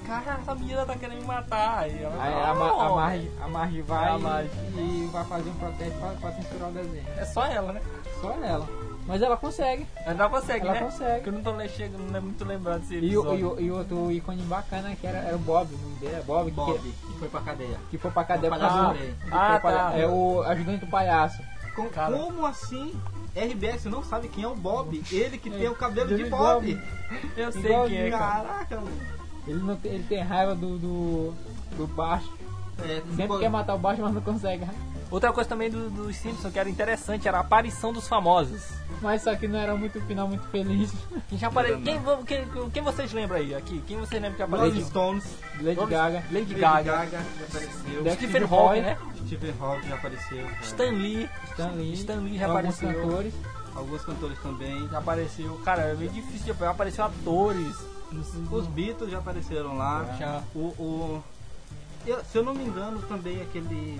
Speaker 1: Cara, essa menina tá querendo me matar. Aí ela,
Speaker 3: aí
Speaker 1: "Ah,
Speaker 3: a, Ma- a,
Speaker 1: Homer."
Speaker 3: Marge, a Marge vai
Speaker 1: A Marge.
Speaker 3: e vai fazer um protesto pra, pra censurar o desenho.
Speaker 1: É só ela, né?
Speaker 3: Só ela. Mas ela consegue.
Speaker 1: Ela consegue,
Speaker 3: Ela
Speaker 1: né?
Speaker 3: consegue.
Speaker 1: Porque eu não tô le- chega, não é muito lembrado desse
Speaker 3: E, o-
Speaker 1: episódio.
Speaker 3: e, o- e outro ícone bacana que era, era o Bob, o nome dele é Bob, que,
Speaker 2: Bob, que foi pra cadeia.
Speaker 3: que foi pra cadeia
Speaker 2: também.
Speaker 3: que
Speaker 1: Ah,
Speaker 3: foi
Speaker 1: tá.
Speaker 3: É o ajudante do palhaço.
Speaker 2: Com-. Como assim? RBS não sabe quem é o Bob? Ele que <laughs> tem o cabelo de
Speaker 3: Ele
Speaker 2: Bob.
Speaker 3: igual-
Speaker 1: Eu sei
Speaker 3: Igual
Speaker 1: quem é, cara.
Speaker 2: Caraca, mano.
Speaker 3: Ele, não tem, ele tem raiva do, do, do baixo.
Speaker 2: É,
Speaker 3: Sempre
Speaker 2: pô,
Speaker 3: quer matar o baixo, mas não consegue.
Speaker 1: Outra coisa também dos do Simpsons que era interessante era a aparição dos famosos.
Speaker 3: Mas só que não era muito final muito feliz.
Speaker 1: Quem já apare... Quem, quem, quem vocês lembram aí aqui? Quem vocês lembram que
Speaker 2: Rolling
Speaker 1: apareceu?
Speaker 2: Stones,
Speaker 3: Lady Gaga.
Speaker 1: Lady
Speaker 2: Lady
Speaker 1: Gaga,
Speaker 2: Gaga já apareceu.
Speaker 1: Stephen
Speaker 3: Steve
Speaker 1: Hawking, né?
Speaker 2: Stephen Hawking já apareceu. cara.
Speaker 1: Stan Lee
Speaker 3: Stan Lee.
Speaker 1: Stan Lee já
Speaker 3: alguns
Speaker 1: apareceu.
Speaker 3: cantores.
Speaker 2: Alguns cantores também.
Speaker 1: já apareceu. Cara, é meio difícil de apareceu atores.
Speaker 2: Os Beatles já apareceram lá.
Speaker 1: Já.
Speaker 2: O, o- eu- se eu não me engano, também aquele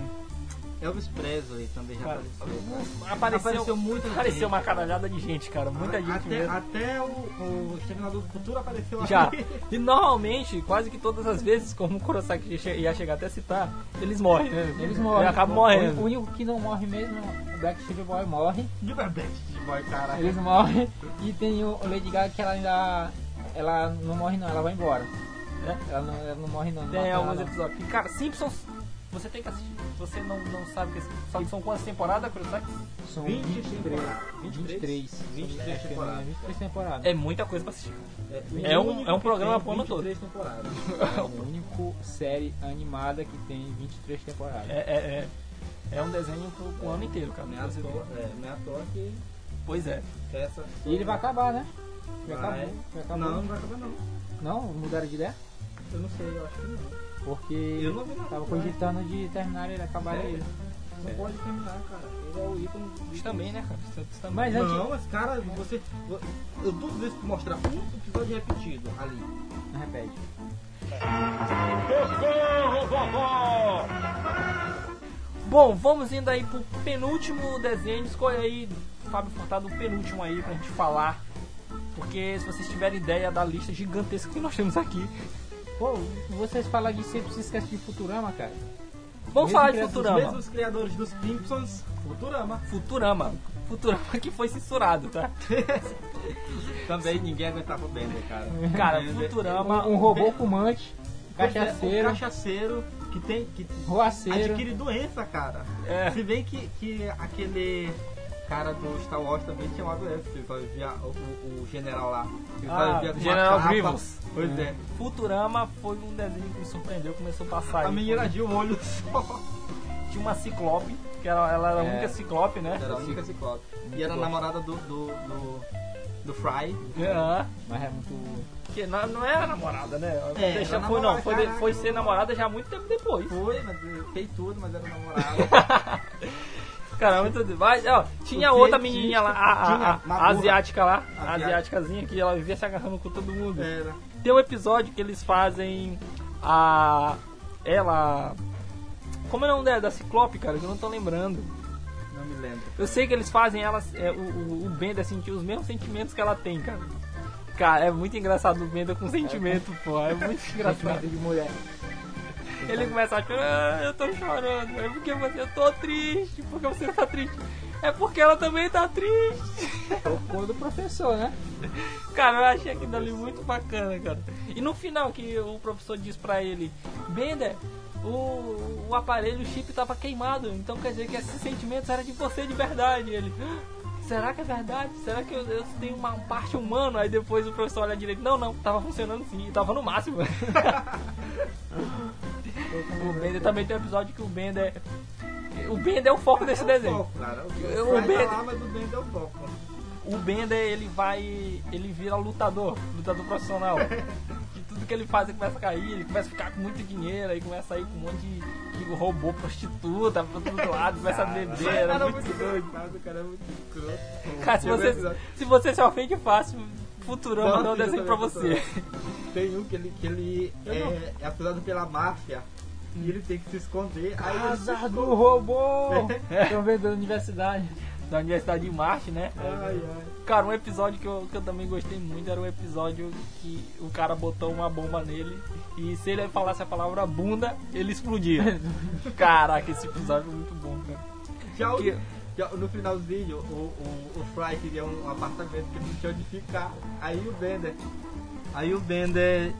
Speaker 2: Elvis Presley também já
Speaker 1: Cara,
Speaker 2: apareceu.
Speaker 1: apareceu,
Speaker 2: Apareceu muita
Speaker 1: apareceu
Speaker 2: gente.
Speaker 1: uma caralhada de gente, cara. Muita gente
Speaker 2: até,
Speaker 1: mesmo.
Speaker 2: até o, o Exterminador do Futuro apareceu
Speaker 1: Já.
Speaker 2: ali. <laughs>
Speaker 1: E normalmente, quase que todas as vezes, como o Kurosaki ia chegar até a citar, eles morrem, né?
Speaker 3: Eles morrem.
Speaker 1: Ele acaba
Speaker 3: O
Speaker 1: morrendo.
Speaker 3: único que não morre mesmo é o Backstreet Boy morre.
Speaker 2: De verdade, boy, cara.
Speaker 3: Eles morrem. E tem o o Lady Gaga que ela ainda. Ela não morre não, ela vai embora.
Speaker 1: É?
Speaker 3: Ela não, ela não morre não.
Speaker 1: Tem alguns episódios. E, cara, Simpsons, você tem que assistir. Você não, não sabe que sabe, são quantas temporadas, Kurosaki?
Speaker 3: São
Speaker 2: 20
Speaker 3: 23.
Speaker 2: temporadas.
Speaker 3: 23.
Speaker 2: 23
Speaker 3: Acho que é
Speaker 2: temporadas.
Speaker 3: 23 temporadas.
Speaker 1: É muita coisa pra assistir.
Speaker 2: o
Speaker 1: É um- é um programa pro ano todo.
Speaker 2: 23 temporadas. <laughs>
Speaker 3: É a única série animada que tem 23 temporadas.
Speaker 1: É, é, é, é um desenho pro, pro ano inteiro, cara.
Speaker 2: Não é à toa, é, não é que
Speaker 1: Pois é.
Speaker 2: essa.
Speaker 3: E ele vai acabar, né? Já
Speaker 2: Vai.
Speaker 3: acabou. Já acabou.
Speaker 2: Não, não vai acabar não.
Speaker 3: Não, mudaram de ideia?
Speaker 2: Eu não sei, eu acho que não.
Speaker 3: Porque
Speaker 2: Eu não vi nada.
Speaker 3: tava cogitando de terminar ele, acabar
Speaker 2: Sério?
Speaker 3: ele.
Speaker 2: Não pode terminar, cara. Ele é o ícone
Speaker 1: Isso também, né, cara? Isso também.
Speaker 3: Mas antes-
Speaker 2: Não, mas cara, você. Eu duvido que mostrar um episódio repetido ali.
Speaker 3: Não repete.
Speaker 1: Bom, vamos indo aí pro penúltimo desenho. Escolha aí, Fábio Furtado, o penúltimo aí pra gente falar. Porque se vocês tiverem ideia da lista gigantesca que nós temos aqui.
Speaker 3: Pô, vocês falam de sempre se esquece de Futurama, cara.
Speaker 1: Vamos falar de
Speaker 3: criado-
Speaker 2: Os
Speaker 1: Futurama.
Speaker 2: mesmos criadores dos Simpsons, Futurama.
Speaker 1: Futurama. Futurama que foi censurado, tá? <laughs>
Speaker 2: Também ninguém aguentava o Bender, cara.
Speaker 1: Cara, Futurama.
Speaker 3: Um robô fumante,
Speaker 2: é,
Speaker 3: cachaceiro,
Speaker 2: Um cachaceiro que tem. que
Speaker 3: roaceiro.
Speaker 2: adquire doença, cara.
Speaker 1: É.
Speaker 2: Se bem que, que aquele cara do Star Wars também tinha uma doença, ele só vivia o, o- o general lá. Ele só
Speaker 1: Ah,
Speaker 2: vivia
Speaker 1: General
Speaker 2: capa.
Speaker 1: Grievous.
Speaker 2: Pois é.
Speaker 1: Futurama foi um desenho que me surpreendeu, começou a passar
Speaker 2: A
Speaker 1: aí.
Speaker 2: menina de um olho só.
Speaker 1: Tinha uma ciclope, que ela, ela era a
Speaker 3: É.
Speaker 1: única ciclope, né?
Speaker 2: Era a única ciclope. E era namorada do, do, do, do Fry.
Speaker 1: É,
Speaker 3: Mas é muito.
Speaker 1: que não, não era namorada, né?
Speaker 2: É,
Speaker 1: Deixa, foi, não,
Speaker 2: namorada,
Speaker 1: foi, de-
Speaker 2: caraca.
Speaker 1: foi ser namorada já muito tempo depois.
Speaker 2: Foi, mas eu fez tudo, mas era namorado. <laughs>
Speaker 1: Cara, muito. Mas, ó, tinha
Speaker 2: O
Speaker 1: outra menininha lá, a, a- a- asiática lá, a
Speaker 2: Asiática.
Speaker 1: asiáticazinha que ela vivia se agarrando com todo mundo.
Speaker 2: era.
Speaker 1: Tem um episódio que eles fazem a. Ela. Como é o nome dela? Da Ciclope, cara, que eu não tô lembrando.
Speaker 2: Não me lembro.
Speaker 1: Eu sei que eles fazem ela, é, o, o, o Bender sentir os mesmos sentimentos que ela tem, cara. Cara, é muito engraçado o Bender com sentimento, pô. É muito <laughs> engraçado.
Speaker 3: Sentimento de mulher.
Speaker 1: Ele começa a chorar, ah, eu tô chorando. É porque você, eu tô triste. Porque você tá triste. É porque ela também tá triste.
Speaker 3: O cor do professor, né?
Speaker 1: Cara, eu achei aquilo ali muito bacana, cara. E no final que o professor diz pra ele, Bender, o, o aparelho, o chip tava queimado, então quer dizer que esses sentimentos eram de você de verdade. E ele, "Ah, será que é verdade? Será que eu, eu tenho uma parte humana? Aí depois o professor olha direito, não, não, tava funcionando sim, tava no máximo. <laughs> o Bender também tem um episódio que o Bender. O Bender é o foco desse desenho.
Speaker 2: Foco, cara. O, o
Speaker 1: o
Speaker 2: Fry
Speaker 1: Ben-
Speaker 2: tá lá, mas o Ben deu foco.
Speaker 1: o Bender ele vai. ele vira lutador, lutador profissional. E tudo que ele faz ele começa a cair, ele começa a ficar com muito dinheiro, aí começa a ir com um monte de, de robô prostituta pra todo lado, começa a beber, era
Speaker 2: Cara,
Speaker 1: muito doido.
Speaker 2: O cara é muito escroto.
Speaker 1: Cara, se você, se você se ofende fácil, Futurama
Speaker 2: Nossa,
Speaker 1: não é um desenho pra você.
Speaker 2: Tem um que ele, que ele é, é acusado pela máfia e ele tem que se esconder. Aí ele se
Speaker 3: Casa do robô! Estão vendo da universidade.
Speaker 1: Da Universidade de Marte, né?
Speaker 2: Ai, ai.
Speaker 1: Cara, um episódio que eu, que eu também gostei muito era um episódio que o cara botou uma bomba nele e se ele falasse a palavra bunda, ele explodia. <laughs> Caraca, esse episódio é muito bom, cara.
Speaker 2: Já, o-
Speaker 1: Que-
Speaker 2: já no finalzinho, o, o, o Fry queria um apartamento que não tinha onde ficar. Aí o Bender. Aí o Bender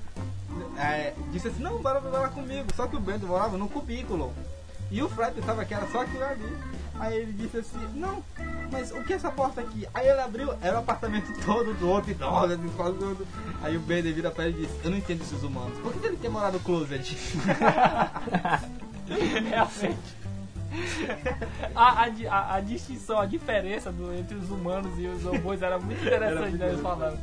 Speaker 2: é, disse assim, não, bora morar comigo. Só que o Bender morava num cubículo. E o Fry pensava que era só aquilo ali. Aí ele disse assim, não, mas o que é essa porta aqui? Aí ele abriu, era o apartamento <laughs> todo do outro, assim, quase todo. Aí o Bender vira pra ele e disse, eu não entendo esses humanos. Por que ele quer morar no closet? <laughs> <laughs>
Speaker 1: Realmente. <laughs> A, a, a, a distinção, a diferença do- entre os humanos e os robôs era muito interessante,
Speaker 2: muito
Speaker 1: né? Eles
Speaker 2: doido.
Speaker 1: falavam.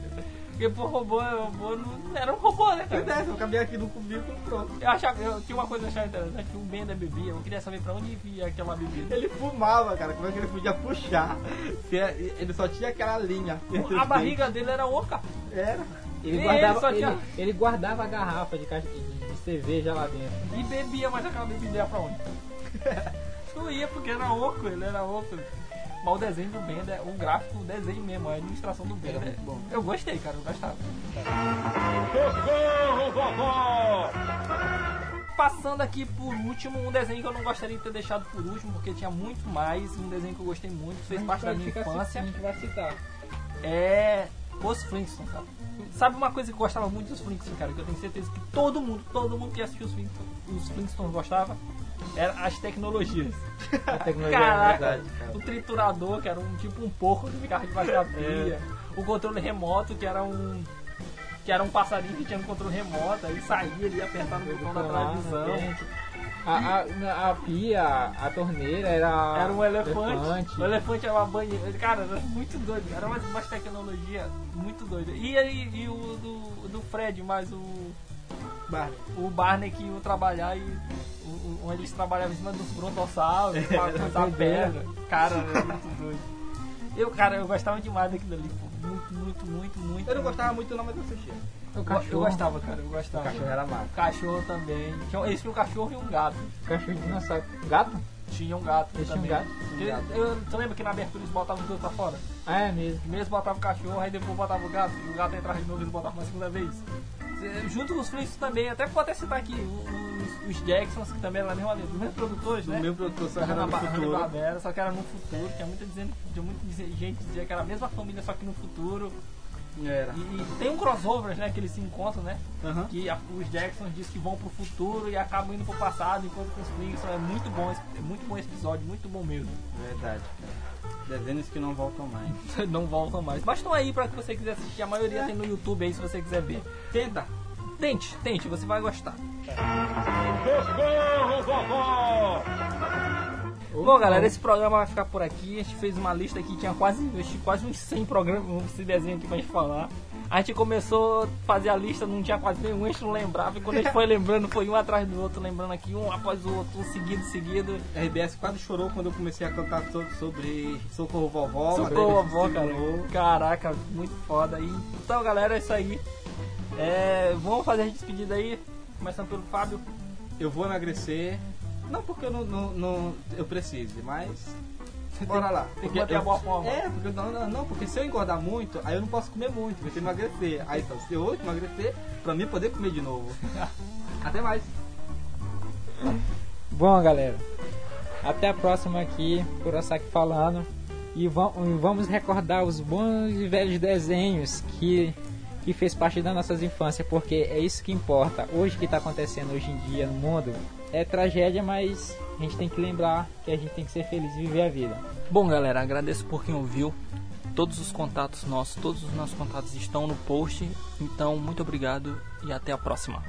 Speaker 1: Porque pô, robô, robô não era um robô, né,
Speaker 2: Pois
Speaker 1: cara?
Speaker 2: é, eu acabei aqui no cubículo pronto.
Speaker 1: Eu, achava, eu tinha uma coisa que eu achava interessante, que o Bender bebia, eu queria saber pra onde via aquela bebida.
Speaker 2: Ele fumava, cara. Como é que ele podia puxar? Se é- ele só tinha aquela linha.
Speaker 1: A barriga dele era oca.
Speaker 2: dentes. Era.
Speaker 3: Ele
Speaker 1: Ele
Speaker 3: guardava, ele,
Speaker 1: tinha-
Speaker 3: ele guardava a garrafa de, caixa- de, de cerveja lá dentro.
Speaker 1: E bebia, mas aquela bebida ia pra onde? <laughs> Não ia, porque era oco, ele era oco. Mas o desenho do Bender, o gráfico, o desenho mesmo, a ilustração do Bender.
Speaker 2: muito bom.
Speaker 1: Eu gostei, cara, eu gostava. Passando aqui por último, um desenho que eu não gostaria de ter deixado por último, porque tinha muito mais, um desenho que eu gostei muito, fez parte da minha
Speaker 3: assim,
Speaker 1: infância.
Speaker 3: A gente vai citar.
Speaker 1: é Os Flintstones, cara. Sabe uma coisa que eu gostava muito dos Flintstones, cara? Que eu tenho certeza que todo mundo, todo mundo que assistiu os Flintstones, os Flintstones gostava, era as tecnologias.
Speaker 3: A <laughs> tecnologia é
Speaker 1: Caraca,
Speaker 3: verdade.
Speaker 2: cara.
Speaker 1: o triturador, que era um tipo um porco que ficava debaixo da pia. O controle remoto, que era um. Que era um passarinho que tinha no controle remoto, aí saía, ele ia apertar no botão da televisão.
Speaker 3: frente. A, a, a pia, a torneira era.
Speaker 1: Era um elefante. O elefante era uma banheira. Cara, era muito doido. Era uma, uma tecnologia muito doida. E, aí e o do, do Fred, mais o,
Speaker 2: Barney.
Speaker 1: o Barney que ia trabalhar e. O, o- onde eles trabalhavam em cima dos brontossauros, pra coisar
Speaker 3: doideira.
Speaker 1: pedra. Cara, era muito doido. Eu, cara, eu gostava demais daquilo ali, pô. Muito, muito, muito, muito.
Speaker 2: Eu não gostava muito não, mas eu assistia.
Speaker 3: O
Speaker 1: Eu,
Speaker 3: cachorro.
Speaker 1: eu gostava, cara, eu gostava.
Speaker 2: O cachorro era massa.
Speaker 1: Cachorro também. Tinha, eles tinham um cachorro e um gato.
Speaker 3: Cachorro de dinossauro. Gato?
Speaker 1: Tinha um gato
Speaker 3: Eles
Speaker 1: também.
Speaker 3: um gato?
Speaker 1: Eu, eu, você lembra que na abertura eles botavam os dois pra fora?
Speaker 3: Ah, é mesmo.
Speaker 1: Primeiro botava o cachorro, aí depois botava o gato, e o gato entrava de novo e eles botavam uma segunda vez. Junto com os Flintstones também, até vou até citar aqui os, os Jacksons, que também eram na mesma dos mesmos produtores,
Speaker 2: O
Speaker 1: né?
Speaker 2: meu produtor só era no futuro.
Speaker 1: Hanna-Barbera, só que era no futuro, tinha muita, dizendo, tinha muita gente que dizia que era a mesma família, só que no futuro.
Speaker 2: Era.
Speaker 1: E, e tem um crossover, né, que eles se encontram, né?
Speaker 2: Aham.
Speaker 1: Que a- os Jacksons dizem que vão pro futuro e acabam indo pro passado, enquanto com os Flintstones é muito bom, esse- é muito bom esse episódio, muito bom mesmo.
Speaker 2: Verdade, cara. Desenhos que não voltam mais. <laughs>
Speaker 1: Não voltam mais. Mas estão aí pra que você quiser assistir, a maioria tem no YouTube aí se você quiser ver.
Speaker 2: Tenta.
Speaker 1: Tente, tente, você vai gostar. Bom, galera, esse programa vai ficar por aqui. A gente fez uma lista aqui, tinha quase, quase uns 100 programas, esse desenho aqui pra gente falar. A gente começou a fazer a lista, não tinha quase nenhum, a gente não lembrava. E quando a gente foi lembrando, foi um atrás do outro, lembrando aqui, um após o outro, um seguido, seguido.
Speaker 2: RBS quase chorou quando eu comecei a cantar so- sobre Socorro Vovó.
Speaker 1: Socorro, vovó, cara. Caraca, muito foda aí. Então, galera, é isso aí. É, vamos fazer a despedida aí, começando pelo Fábio.
Speaker 2: Eu vou emagrecer, não porque eu não, não, não- eu precise, mas bora lá.
Speaker 1: Tem que manter a boa forma.
Speaker 2: É, porque não, não, não, porque se eu engordar muito, aí eu não posso comer muito, eu tenho que emagrecer. Aí então, se eu emagrecer, pra mim poder comer de novo. <laughs> Até mais.
Speaker 3: Bom, galera, até a próxima aqui, Kurosaki falando. E va- vamos recordar os bons e velhos desenhos que, que fez parte das nossas infâncias, porque é isso que importa. Hoje o que está acontecendo hoje em dia no mundo é tragédia, mas a gente tem que lembrar que a gente tem que ser feliz e viver a vida.
Speaker 1: Bom, galera, agradeço por quem ouviu. Todos os contatos nossos, todos os nossos contatos estão no post. Então, muito obrigado e até a próxima.